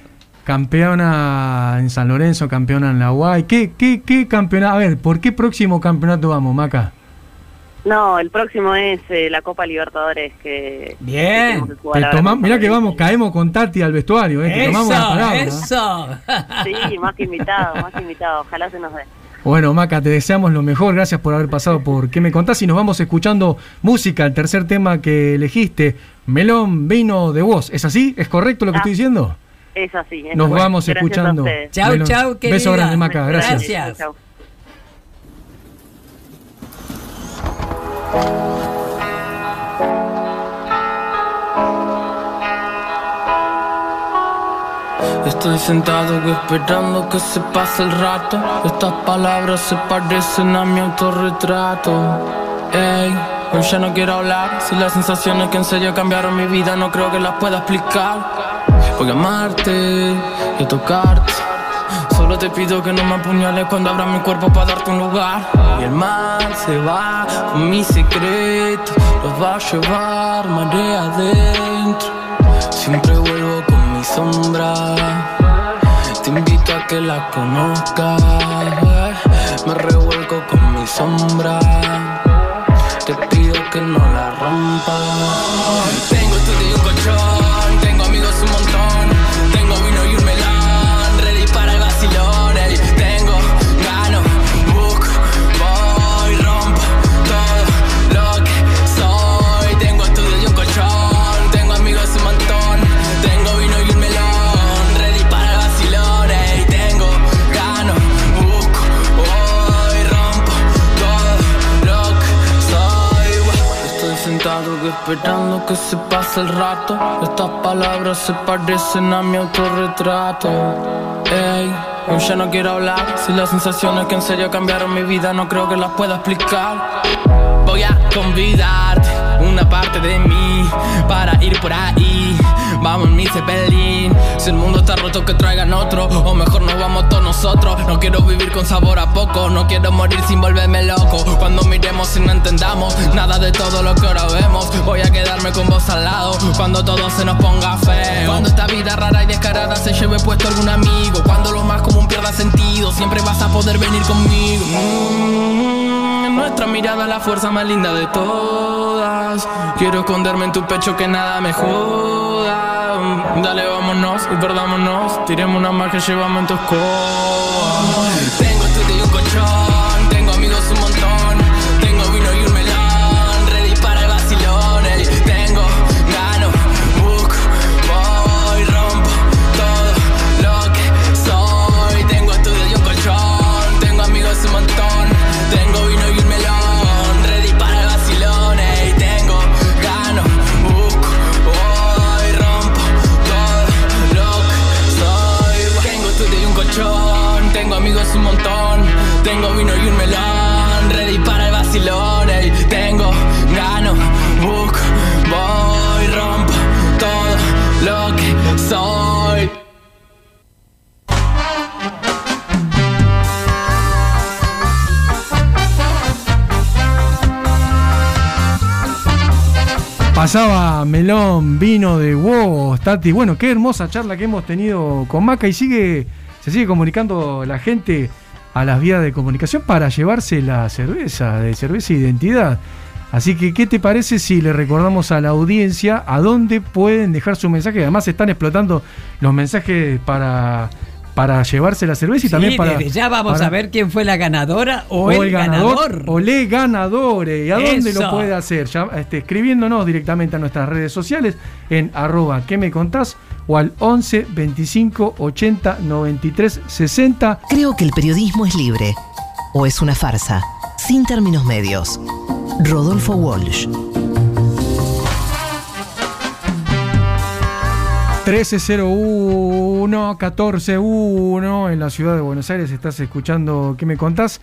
Campeona en San Lorenzo, campeona en la UAI. ¿Qué, qué, qué campeonato? A ver, ¿por qué próximo campeonato vamos, Maca? No, el próximo es eh, la Copa Libertadores que Bien. que tenemos que Te mirá que vamos, caemos con Tati al vestuario, ¿eh? Te tomamos la palabra. eso. [LAUGHS] Sí, más que invitado, más que invitado. Ojalá se nos dé. Bueno, Maca, te deseamos lo mejor. Gracias por haber pasado por ¿Qué me contás? Y nos vamos escuchando música, el tercer tema que elegiste, Melón, vino de vos. ¿Es así? ¿Es correcto lo que Ah. estoy diciendo? Es así. es Nos bueno. vamos Gracias escuchando. chau, querida. Beso grande, Maca. Gracias. Gracias. Chau. Estoy sentado esperando que se pase el rato. Estas palabras se parecen a mi autorretrato. Ey, hoy ya no quiero hablar. Si las sensaciones que en serio cambiaron mi vida no creo que las pueda explicar. A amarte y tocarte. Solo te pido que no me apuñales cuando abra mi cuerpo para darte un lugar. Y el mar se va con mi secreto, los va a llevar marea adentro. Siempre vuelvo con mi sombra. Te invito a que la conozcas. Me revuelco con mi sombra. Te pido que no la rompas. Esperando que se pase el rato. Estas palabras se parecen a mi autorretrato. Ey, hoy ya no quiero hablar. Si las sensaciones que en serio cambiaron mi vida no creo que las pueda explicar. Voy a convidarte una parte de mí para ir por ahí. Vamos en mi cepelín. Si el mundo está roto, que traigan otro. O mejor nos vamos todos nosotros. No quiero vivir con sabor a poco. No quiero morir sin volverme loco. Cuando miremos y no entendamos nada de todo lo que ahora vemos. Voy a quedarme con vos al lado. Cuando todo se nos ponga feo. Cuando esta vida rara y descarada se lleve puesto algún amigo. Cuando lo más común pierda sentido. Siempre vas a poder venir conmigo. Nuestra mirada la fuerza más linda de todas. Quiero esconderme en tu pecho que nada me joda. Dale, vámonos y perdámonos. Tiremos una más que llevamos en tu escoba. Pasaba melón, vino de huevos, Tati. Bueno, qué hermosa charla que hemos tenido con Maca y sigue, se sigue comunicando la gente a las vías de comunicación para llevarse la cerveza, de cerveza identidad. Así que, ¿qué te parece si le recordamos a la audiencia a dónde pueden dejar su mensaje? Además, están explotando los mensajes para, para llevarse la cerveza y Sí, también para. desde ya vamos para- a ver quién fue la ganadora o, o el, ganador. o le ganadores. ¿Y a dónde lo puede hacer? Ya, este, escribiéndonos directamente a nuestras redes sociales en arroba que me contás o al 11 25 80 93 60. Creo que el periodismo es libre. O es una farsa. Sin términos medios. Rodolfo Walsh. 1301 141 en la ciudad de Buenos Aires estás escuchando ¿Qué me contás?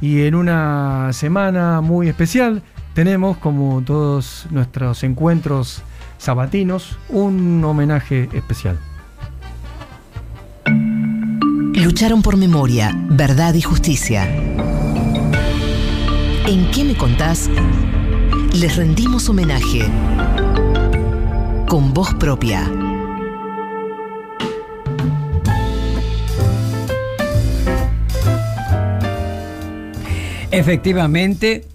Y en una semana muy especial tenemos, como todos nuestros encuentros sabatinos, un homenaje especial. Lucharon por memoria, verdad y justicia. ¿En qué me contás? Les rendimos homenaje. Con voz propia. Efectivamente,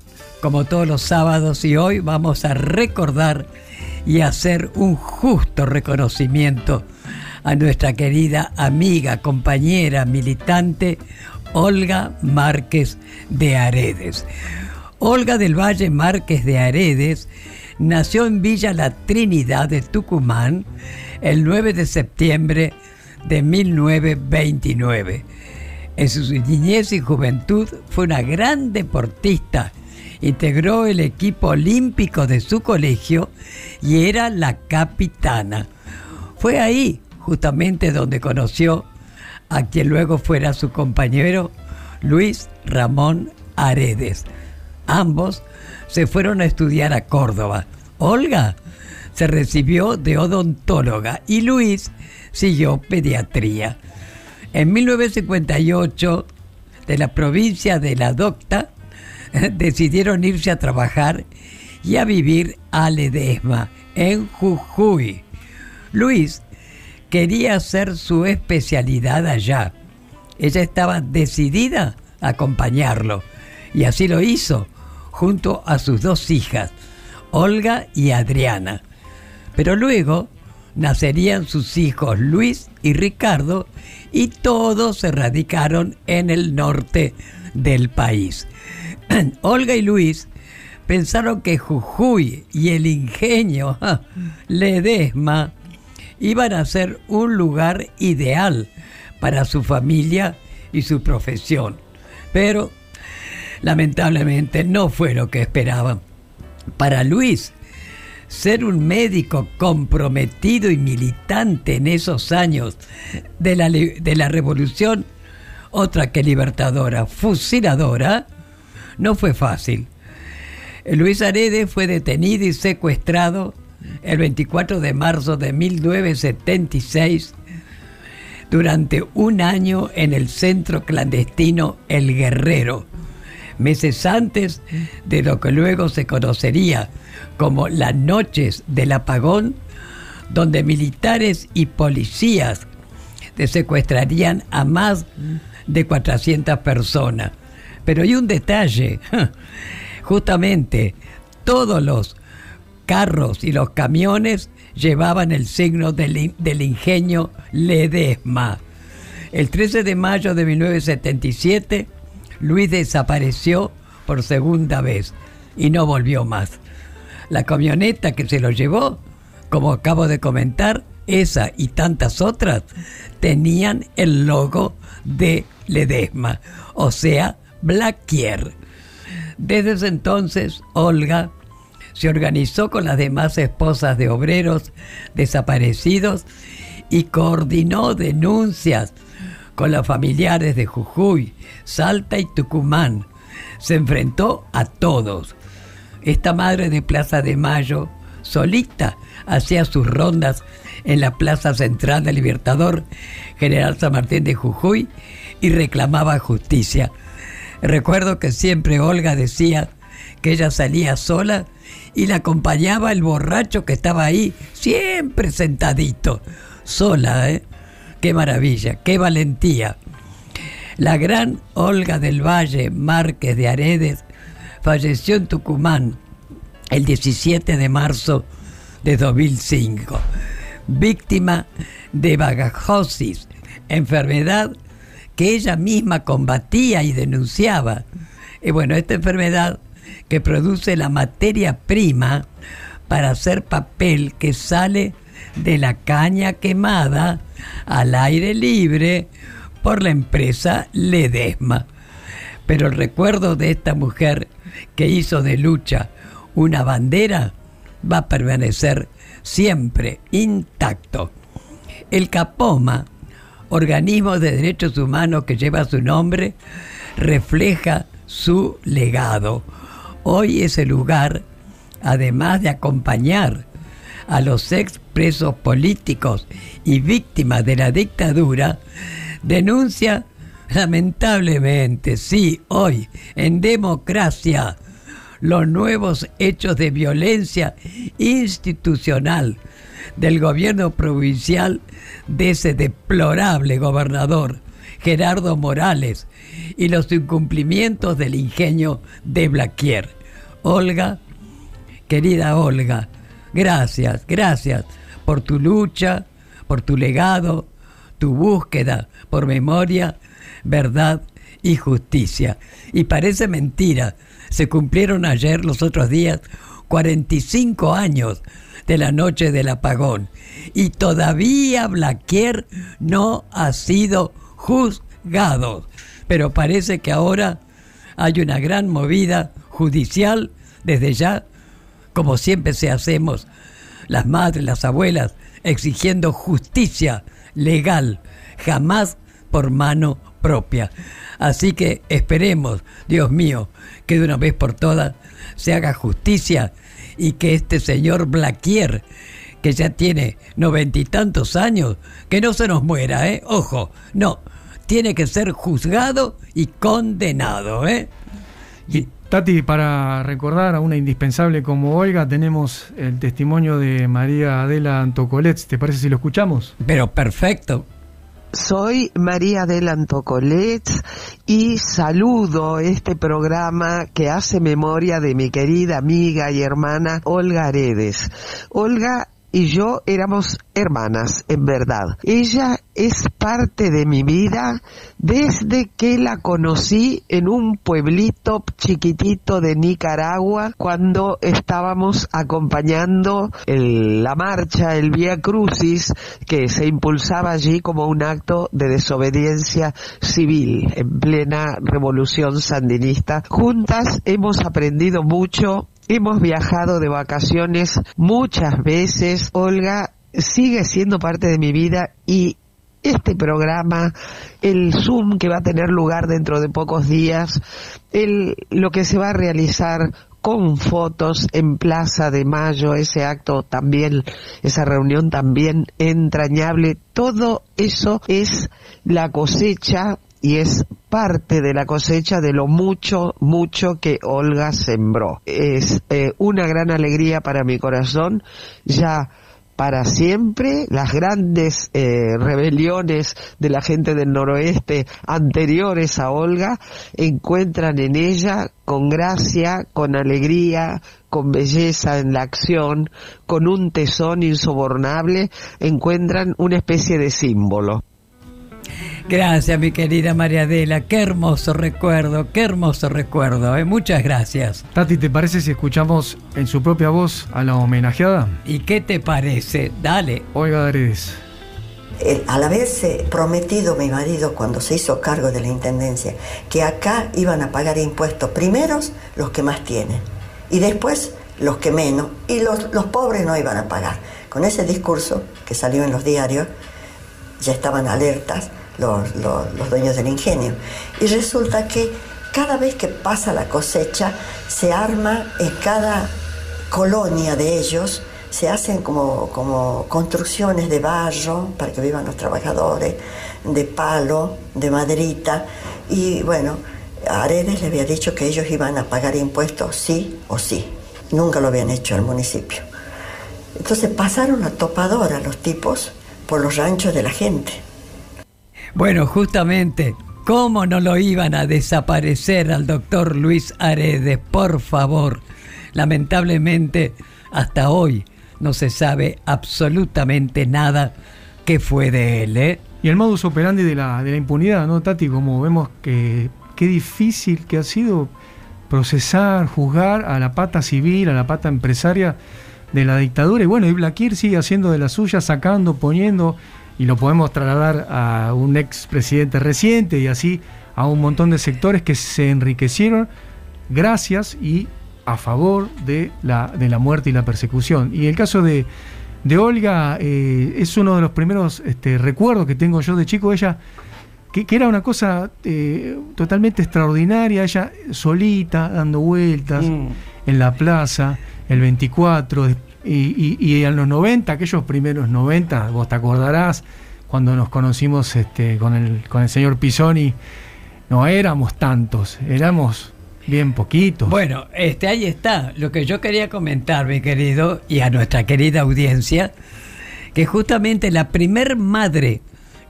como todos los sábados y hoy vamos a recordar y hacer un justo reconocimiento a nuestra querida amiga, compañera, militante Olga Márquez de Aredes. Olga del Valle Márquez de Aredes nació en Villa La Trinidad de Tucumán el 9 de septiembre de 1929. En su niñez y juventud fue una gran deportista. Integró el equipo olímpico de su colegio y era la capitana. Fue ahí, justamente donde conoció a quien luego fuera su compañero Luis Ramón Aredes. Ambos se fueron a estudiar a Córdoba. Olga se recibió de odontóloga y Luis siguió pediatría. En 1958, de la provincia de La Docta, [LAUGHS] decidieron irse a trabajar y a vivir a Ledesma, en Jujuy. Luis quería hacer su especialidad allá. Ella estaba decidida a acompañarlo y así lo hizo junto a sus dos hijas, Olga y Adriana. Pero luego nacerían sus hijos Luis y Ricardo y todos se radicaron en el norte del país. [CLEARS THROAT] Olga y Luis pensaron que Jujuy y el ingenio [LAUGHS] Ledesma iban a ser un lugar ideal para su familia y su profesión. Pero lamentablemente no fue lo que esperaban. Para Luis, ser un médico comprometido y militante en esos años de la, de la revolución, otra que libertadora, fusiladora, no fue fácil. Luis Arede fue detenido y secuestrado el 24 de marzo de 1976 durante un año en el centro clandestino El Guerrero, meses antes de lo que luego se conocería como las noches del apagón, donde militares y policías secuestrarían a más de 400 personas. Pero hay un detalle, [LAUGHS] justamente todos los carros y los camiones llevaban el signo del, del, ingenio Ledesma. El 13 de mayo de 1977, Luis desapareció por segunda vez y no volvió más. La camioneta que se lo llevó, como acabo de comentar, esa y tantas otras, tenían el logo de Ledesma, o sea, Blackier. Desde ese entonces, Olga se organizó con las demás esposas de obreros desaparecidos y coordinó denuncias con los familiares de Jujuy, Salta y Tucumán. Se enfrentó a todos. Esta madre de Plaza de Mayo, solita, hacía sus rondas en la Plaza Central del Libertador, General San Martín de Jujuy, y reclamaba justicia. Recuerdo que siempre Olga decía que ella salía sola y la acompañaba el borracho que estaba ahí, siempre sentadito, sola, ¿eh? Qué maravilla, qué valentía. La gran Olga del Valle Márquez de Aredes falleció en Tucumán el 17 de marzo de 2005, víctima de bagajosis, enfermedad que ella misma combatía y denunciaba. Y bueno, esta enfermedad que produce la materia prima para hacer papel que sale de la caña quemada al aire libre por la empresa Ledesma. Pero el recuerdo de esta mujer que hizo de lucha una bandera va a permanecer siempre intacto. El CAPOMA, organismo de derechos humanos que lleva su nombre, refleja su legado Hoy ese lugar, además de acompañar a los expresos políticos y víctimas de la dictadura, denuncia lamentablemente, sí, hoy, en democracia, los nuevos hechos de violencia institucional del gobierno provincial de ese deplorable gobernador Gerardo Morales y los incumplimientos del ingenio de Blaquier. Olga, querida Olga, gracias, gracias por tu lucha, por tu legado, tu búsqueda por memoria, verdad y justicia. Y parece mentira, se cumplieron ayer, los otros días, 45 años de la noche del apagón. Y todavía Blaquier no ha sido juzgados. Pero parece que ahora hay una gran movida judicial desde ya, como siempre se hacemos las madres, las abuelas, exigiendo justicia legal, jamás por mano propia. Así que esperemos, Dios mío, que de una vez por todas se haga justicia y que este señor Blaquier, que ya tiene noventa y tantos años, que no se nos muera, ¿eh? Ojo, no, tiene que ser juzgado y condenado, ¿eh? Y Tati, para recordar a una indispensable como Olga, tenemos el testimonio de María Adela Antocolets. ¿Te parece si lo escuchamos? Pero perfecto. Soy María del Antocolets y saludo este programa que hace memoria de mi querida amiga y hermana Olga Aredes. Olga y yo éramos hermanas, en verdad. Ella es parte de mi vida desde que la conocí en un pueblito chiquitito de Nicaragua cuando estábamos acompañando el- la marcha, el Vía Crucis, que se impulsaba allí como un acto de desobediencia civil en plena revolución sandinista. Juntas hemos aprendido mucho Hemos viajado de vacaciones muchas veces. Olga sigue siendo parte de mi vida y este programa, el Zoom que va a tener lugar dentro de pocos días, el, lo que se va a realizar con fotos en Plaza de Mayo, ese acto también, esa reunión también entrañable, todo eso es la cosecha y es parte de la cosecha de lo mucho, mucho que Olga sembró. Es eh, una gran alegría para mi corazón, ya para siempre las grandes eh, rebeliones de la gente del noroeste anteriores a Olga encuentran en ella con gracia, con alegría, con belleza en la acción, con un tesón insobornable, encuentran una especie de símbolo. Gracias, mi querida María Adela. Qué hermoso recuerdo, qué hermoso recuerdo. ¿eh? Muchas gracias. Tati, ¿te parece si escuchamos en su propia voz a la homenajeada? ¿Y qué te parece? Dale. Olga Daredes. Eh, al haberse prometido mi marido cuando se hizo cargo de la intendencia que acá iban a pagar impuestos primeros los que más tienen y después los que menos y los, los pobres no iban a pagar. Con ese discurso que salió en los diarios ya estaban alertas los, los, dueños del ingenio y resulta que cada vez que pasa la cosecha se arma en cada colonia de ellos se hacen como, como construcciones de barro para que vivan los trabajadores, de palo, de maderita, y bueno, Aredes le había dicho que ellos iban a pagar impuestos sí o sí. Nunca lo habían hecho al municipio. Entonces pasaron la topadora los tipos por los ranchos de la gente. Bueno, justamente, ¿cómo no lo iban a desaparecer al doctor Luis Aredes? Por favor. Lamentablemente, hasta hoy no se sabe absolutamente nada que fue de él, ¿eh? Y el modus operandi de la, de la impunidad, ¿no, Tati? Como vemos que qué difícil que ha sido procesar, juzgar a la pata civil, a la pata empresaria de la dictadura. Y bueno, y Blaquir sigue haciendo de la suya, sacando, poniendo, y lo podemos trasladar a un ex presidente reciente y así a un montón de sectores que se enriquecieron gracias y a favor de la, de la muerte y la persecución. Y el caso de, de Olga eh, es uno de los primeros este, recuerdos que tengo yo de chico. Ella, que, era una cosa eh, totalmente extraordinaria, ella solita, dando vueltas Mm. En la plaza, el 24, y, y, en los 90, aquellos primeros 90, vos te acordarás, cuando nos conocimos este, con, el, con el señor Pisoni, no éramos tantos, éramos bien poquitos. Bueno, este, ahí está. Lo que yo quería comentar, mi querido, y a nuestra querida audiencia, que justamente la primer madre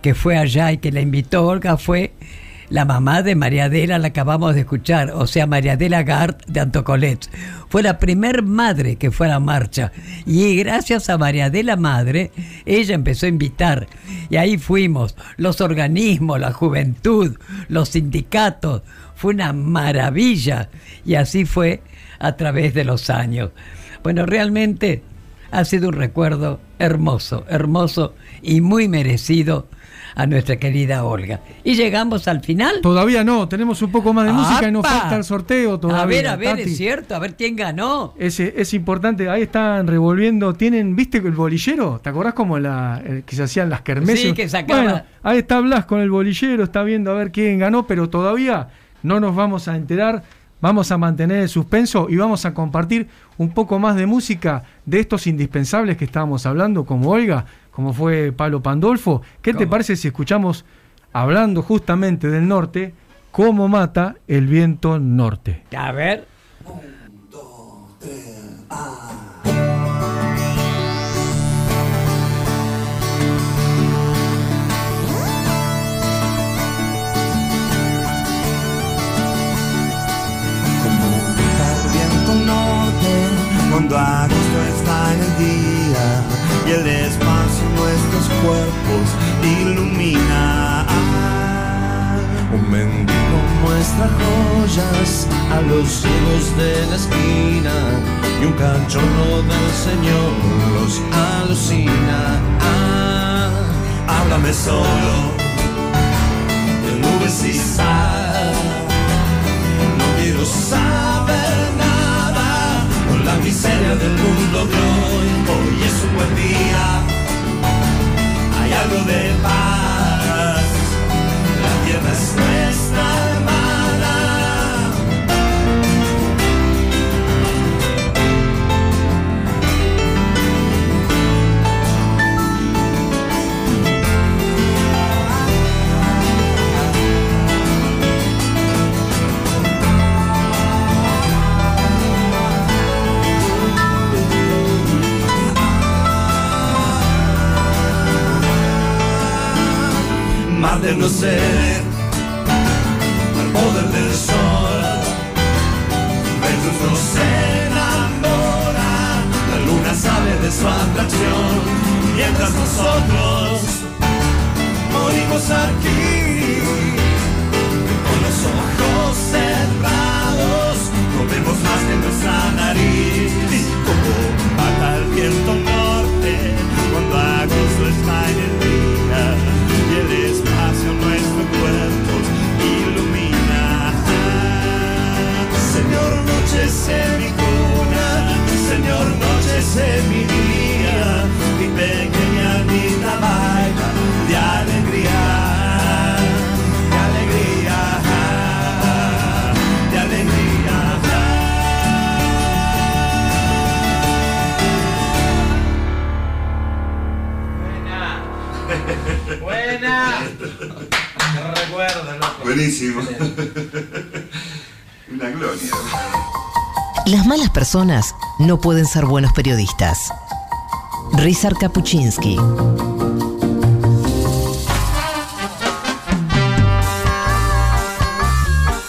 que fue allá y que la invitó Olga fue la mamá de María Adela, la acabamos de escuchar, o sea, María Adela Gart de Antocolet. Fue la primer madre que fue a la marcha. Y gracias a María Adela Madre, ella empezó a invitar. Y ahí fuimos, los organismos, la juventud, los sindicatos. Fue una maravilla. Y así fue a través de los años. Bueno, realmente ha sido un recuerdo hermoso, hermoso y muy merecido a nuestra querida Olga. Y llegamos al final. Todavía no, tenemos un poco más de música y nos falta el sorteo todavía. a ver, a ver, Tati. es cierto, a ver quién ganó. Es, es importante, ahí están revolviendo, tienen, ¿viste el bolillero? ¿Te acordás como la eh, que se hacían las kermeses? Sí, que sacaba- Bueno, ahí está Blas con el bolillero, está viendo a ver quién ganó, pero todavía no nos vamos a enterar, vamos a mantener el suspenso y vamos a compartir un poco más de música de estos indispensables que estábamos hablando, como Olga, como fue Pablo Pandolfo. ¿Qué te parece si escuchamos, hablando justamente del norte, cómo mata el viento norte? A ver. el viento norte cuando agosto está en el día y el espacio cuerpos ilumina. Un mendigo muestra joyas a los ciegos de la esquina y un cachorro del Señor los alucina. Ah, háblame solo de nubes y sal. No quiero saber nada con la miseria del mundo hoy. Hoy es un buen día, algo de paz. La tierra es nuestra Mar de no ser al poder del sol. Venus nos enamora, la luna sabe de su atracción, mientras nosotros morimos aquí. Con los ojos cerrados, no vemos más que nuestra nariz. Malas personas no pueden ser buenos periodistas. Rizar Kapuczynski.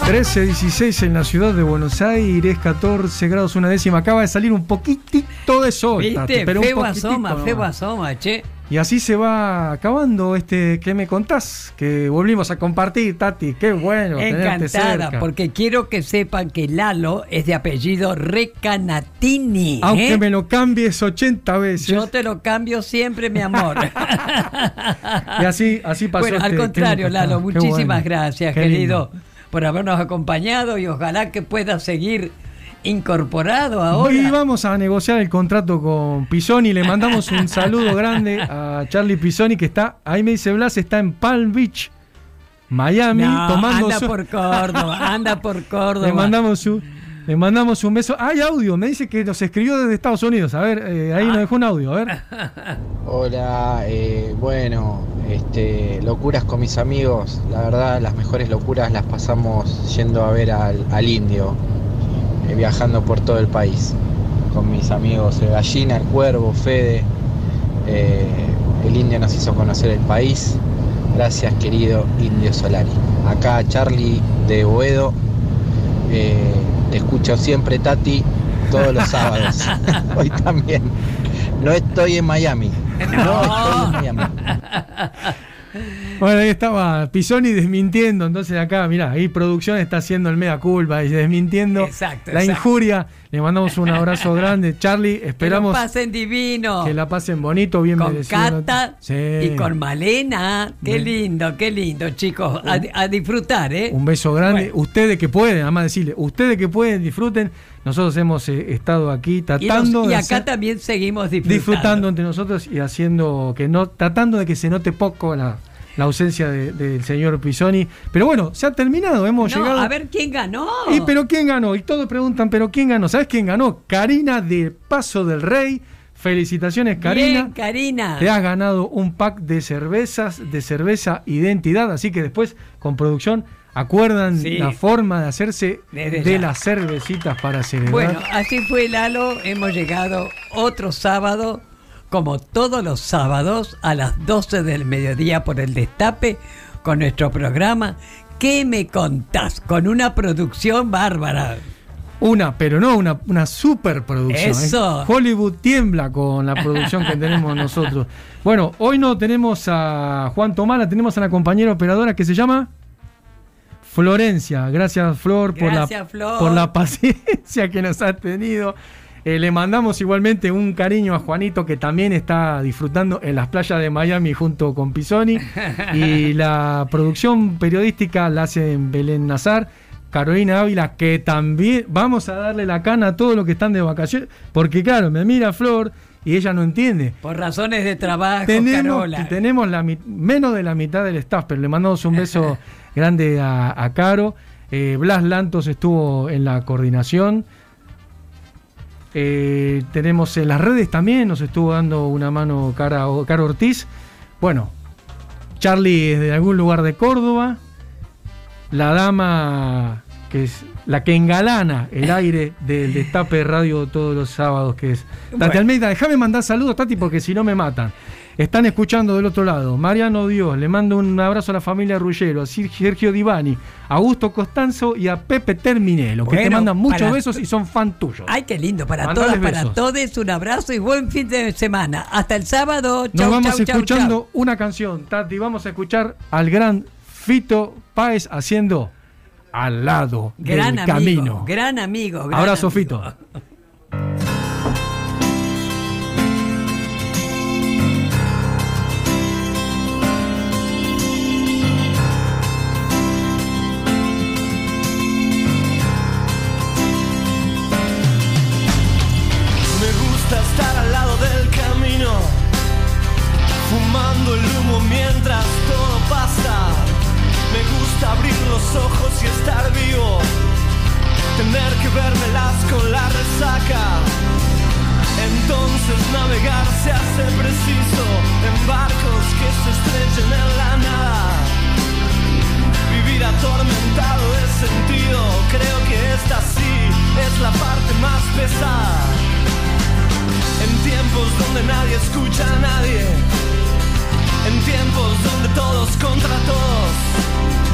Trece 16 en la ciudad de Buenos Aires, 14 grados una décima. Acaba de salir un poquitito de sol. ¿Viste? pero un Feo poquitito asoma, nomás. feo asoma, che. Y así se va acabando este que me contás, que volvimos a compartir, Tati. Qué bueno Encantada, cerca. porque quiero que sepan que Lalo es de apellido Recanatini. Aunque ¿eh? me lo cambies 80 veces. Yo te lo cambio siempre, mi amor. [LAUGHS] Y así, así pasó. bueno, al este- contrario, Lalo, muchísimas bueno. gracias, Qué querido, lindo. por habernos acompañado y ojalá que pueda seguir incorporado ahora. Y vamos a negociar el contrato con Pisoni. Le mandamos un [LAUGHS] saludo grande a Charlie Pisoni, que está, ahí me dice Blas, está en Palm Beach, Miami, No, tomando anda su- por Córdoba, anda por [LAUGHS] Córdoba. Le mandamos un, le mandamos un beso. Hay audio, me dice que nos escribió desde Estados Unidos. A ver, eh, ahí nos dejó un audio, a ver. [LAUGHS] Hola, eh, bueno, este, locuras con mis amigos. La verdad, las mejores locuras las pasamos yendo a ver al, al indio, eh, viajando por todo el país. Con mis amigos el Gallina, el Cuervo, Fede. Eh, el indio nos hizo conocer el país. Gracias, querido Indio Solari. Acá Charlie de Boedo. Eh, te escucho siempre, Tati, todos los sábados. [LAUGHS] Hoy también. No estoy en Miami. No estoy en Miami. Bueno, ahí estaba Pisoni desmintiendo, entonces acá, mirá, ahí producción está haciendo el mea culpa y desmintiendo Exacto, la exacto. injuria. Le mandamos un abrazo [LAUGHS] grande. Charlie, Que lo esperamos pasen divino. que la pasen bonito, bien con merecido. Cata Sí. y con Malena. Qué Bien. lindo, qué lindo, chicos. A, a disfrutar, ¿eh? Un beso grande. Ustedes que pueden, además decirle, ustedes que pueden, disfruten. Nosotros hemos eh, estado aquí Y, nos- tratando y de acá hacer- también seguimos disfrutando. disfrutando entre nosotros y haciendo que no, tratando de que se note poco la, la ausencia de- del señor Pisoni. Pero bueno, se ha terminado, hemos No, llegado. a ver quién ganó. ¿Y pero quién ganó? Y todos preguntan, ¿pero quién ganó? ¿Sabes quién ganó? Karina de Paso del Rey. Felicitaciones, Karina. Bien, Karina. Te has ganado un pack de cervezas, de cerveza identidad, así que después con producción acuerdan Sí. la forma de hacerse Desde de ya. las cervecitas para celebrar. Bueno, así fue Lalo. Hemos llegado otro sábado, como todos los sábados, a las 12 del mediodía por el Destape, con nuestro programa. ¿Qué me contás? Con una producción bárbara. Una, pero no una, una superproducción. ¿eh? Eso. Hollywood tiembla con la producción que tenemos nosotros. Bueno, hoy no tenemos a Juan Tomala, tenemos a la compañera operadora que se llama Florencia. Gracias, Flor, por, la, Flor. por la paciencia que nos ha tenido. Eh, le mandamos igualmente un cariño a Juanito que también está disfrutando en las playas de Miami junto con Pisoni. [LAUGHS] Y la producción periodística la hace en Belén Nazar. Carolina Ávila, que también vamos a darle la cana a todos los que están de vacaciones, porque claro, me mira Flor y ella no entiende. Por razones de trabajo, Tenemos, Carola. tenemos la, menos de la mitad del staff, pero le mandamos un beso [LAUGHS] grande a, a Caro. Eh, Blas Lantos estuvo en la coordinación. Eh, tenemos en las redes también, nos estuvo dando una mano Cara, Caro Ortiz. Bueno, Charlie es de algún lugar de Córdoba. La dama que es la que engalana el aire [LAUGHS] del destape de radio todos los sábados, que es Tati Bueno. Almeida. Déjame mandar saludos, Tati, porque si no me matan. Están escuchando del otro lado. Mariano Dios, le mando un abrazo a la familia Ruggero, a Sergio Divani, a Augusto Costanzo y a Pepe Terminelo, que te Bueno, mandan muchos besos y son fan tuyos. Ay, qué lindo. Para Mandales todas, para besos. todos, un abrazo y buen fin de semana. Hasta el sábado. Nos Chau, vamos chau, chau, escuchando chau. una canción, Tati. Vamos a escuchar al gran Fito Páez haciendo Al lado Gran del amigo, camino. gran amigo. gran Abrazo, amigo. Fito. [LAUGHS] ojos y estar vivo, tener que vermelas con la resaca. Entonces navegar se hace preciso en barcos que se estrechen en la nada. Vivir atormentado de sentido, creo que esta sí es la parte más pesada. En tiempos donde nadie escucha a nadie. En tiempos donde todos contra todos.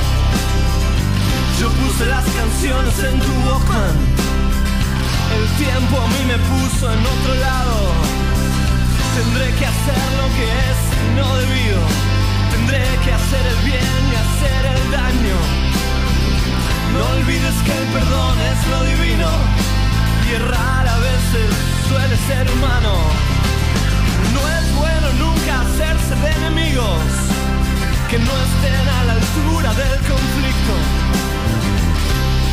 Canciones en tu Walkman. El tiempo a mí me puso en otro lado. Tendré que hacer lo que es no debido. Tendré que hacer el bien y hacer el daño. No olvides que el perdón es lo divino. Y errar a veces suele ser humano. No es bueno nunca hacerse de enemigos que no estén a la altura del conflicto,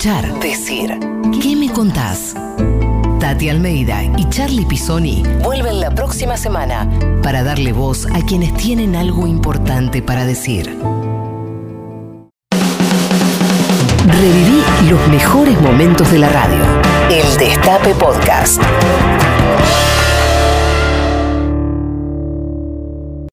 decir. ¿Qué me contás? Tati Almeida y Charlie Pisoni vuelven la próxima semana para darle voz a quienes tienen algo importante para decir. Reviví los mejores momentos de la radio. El Destape Podcast.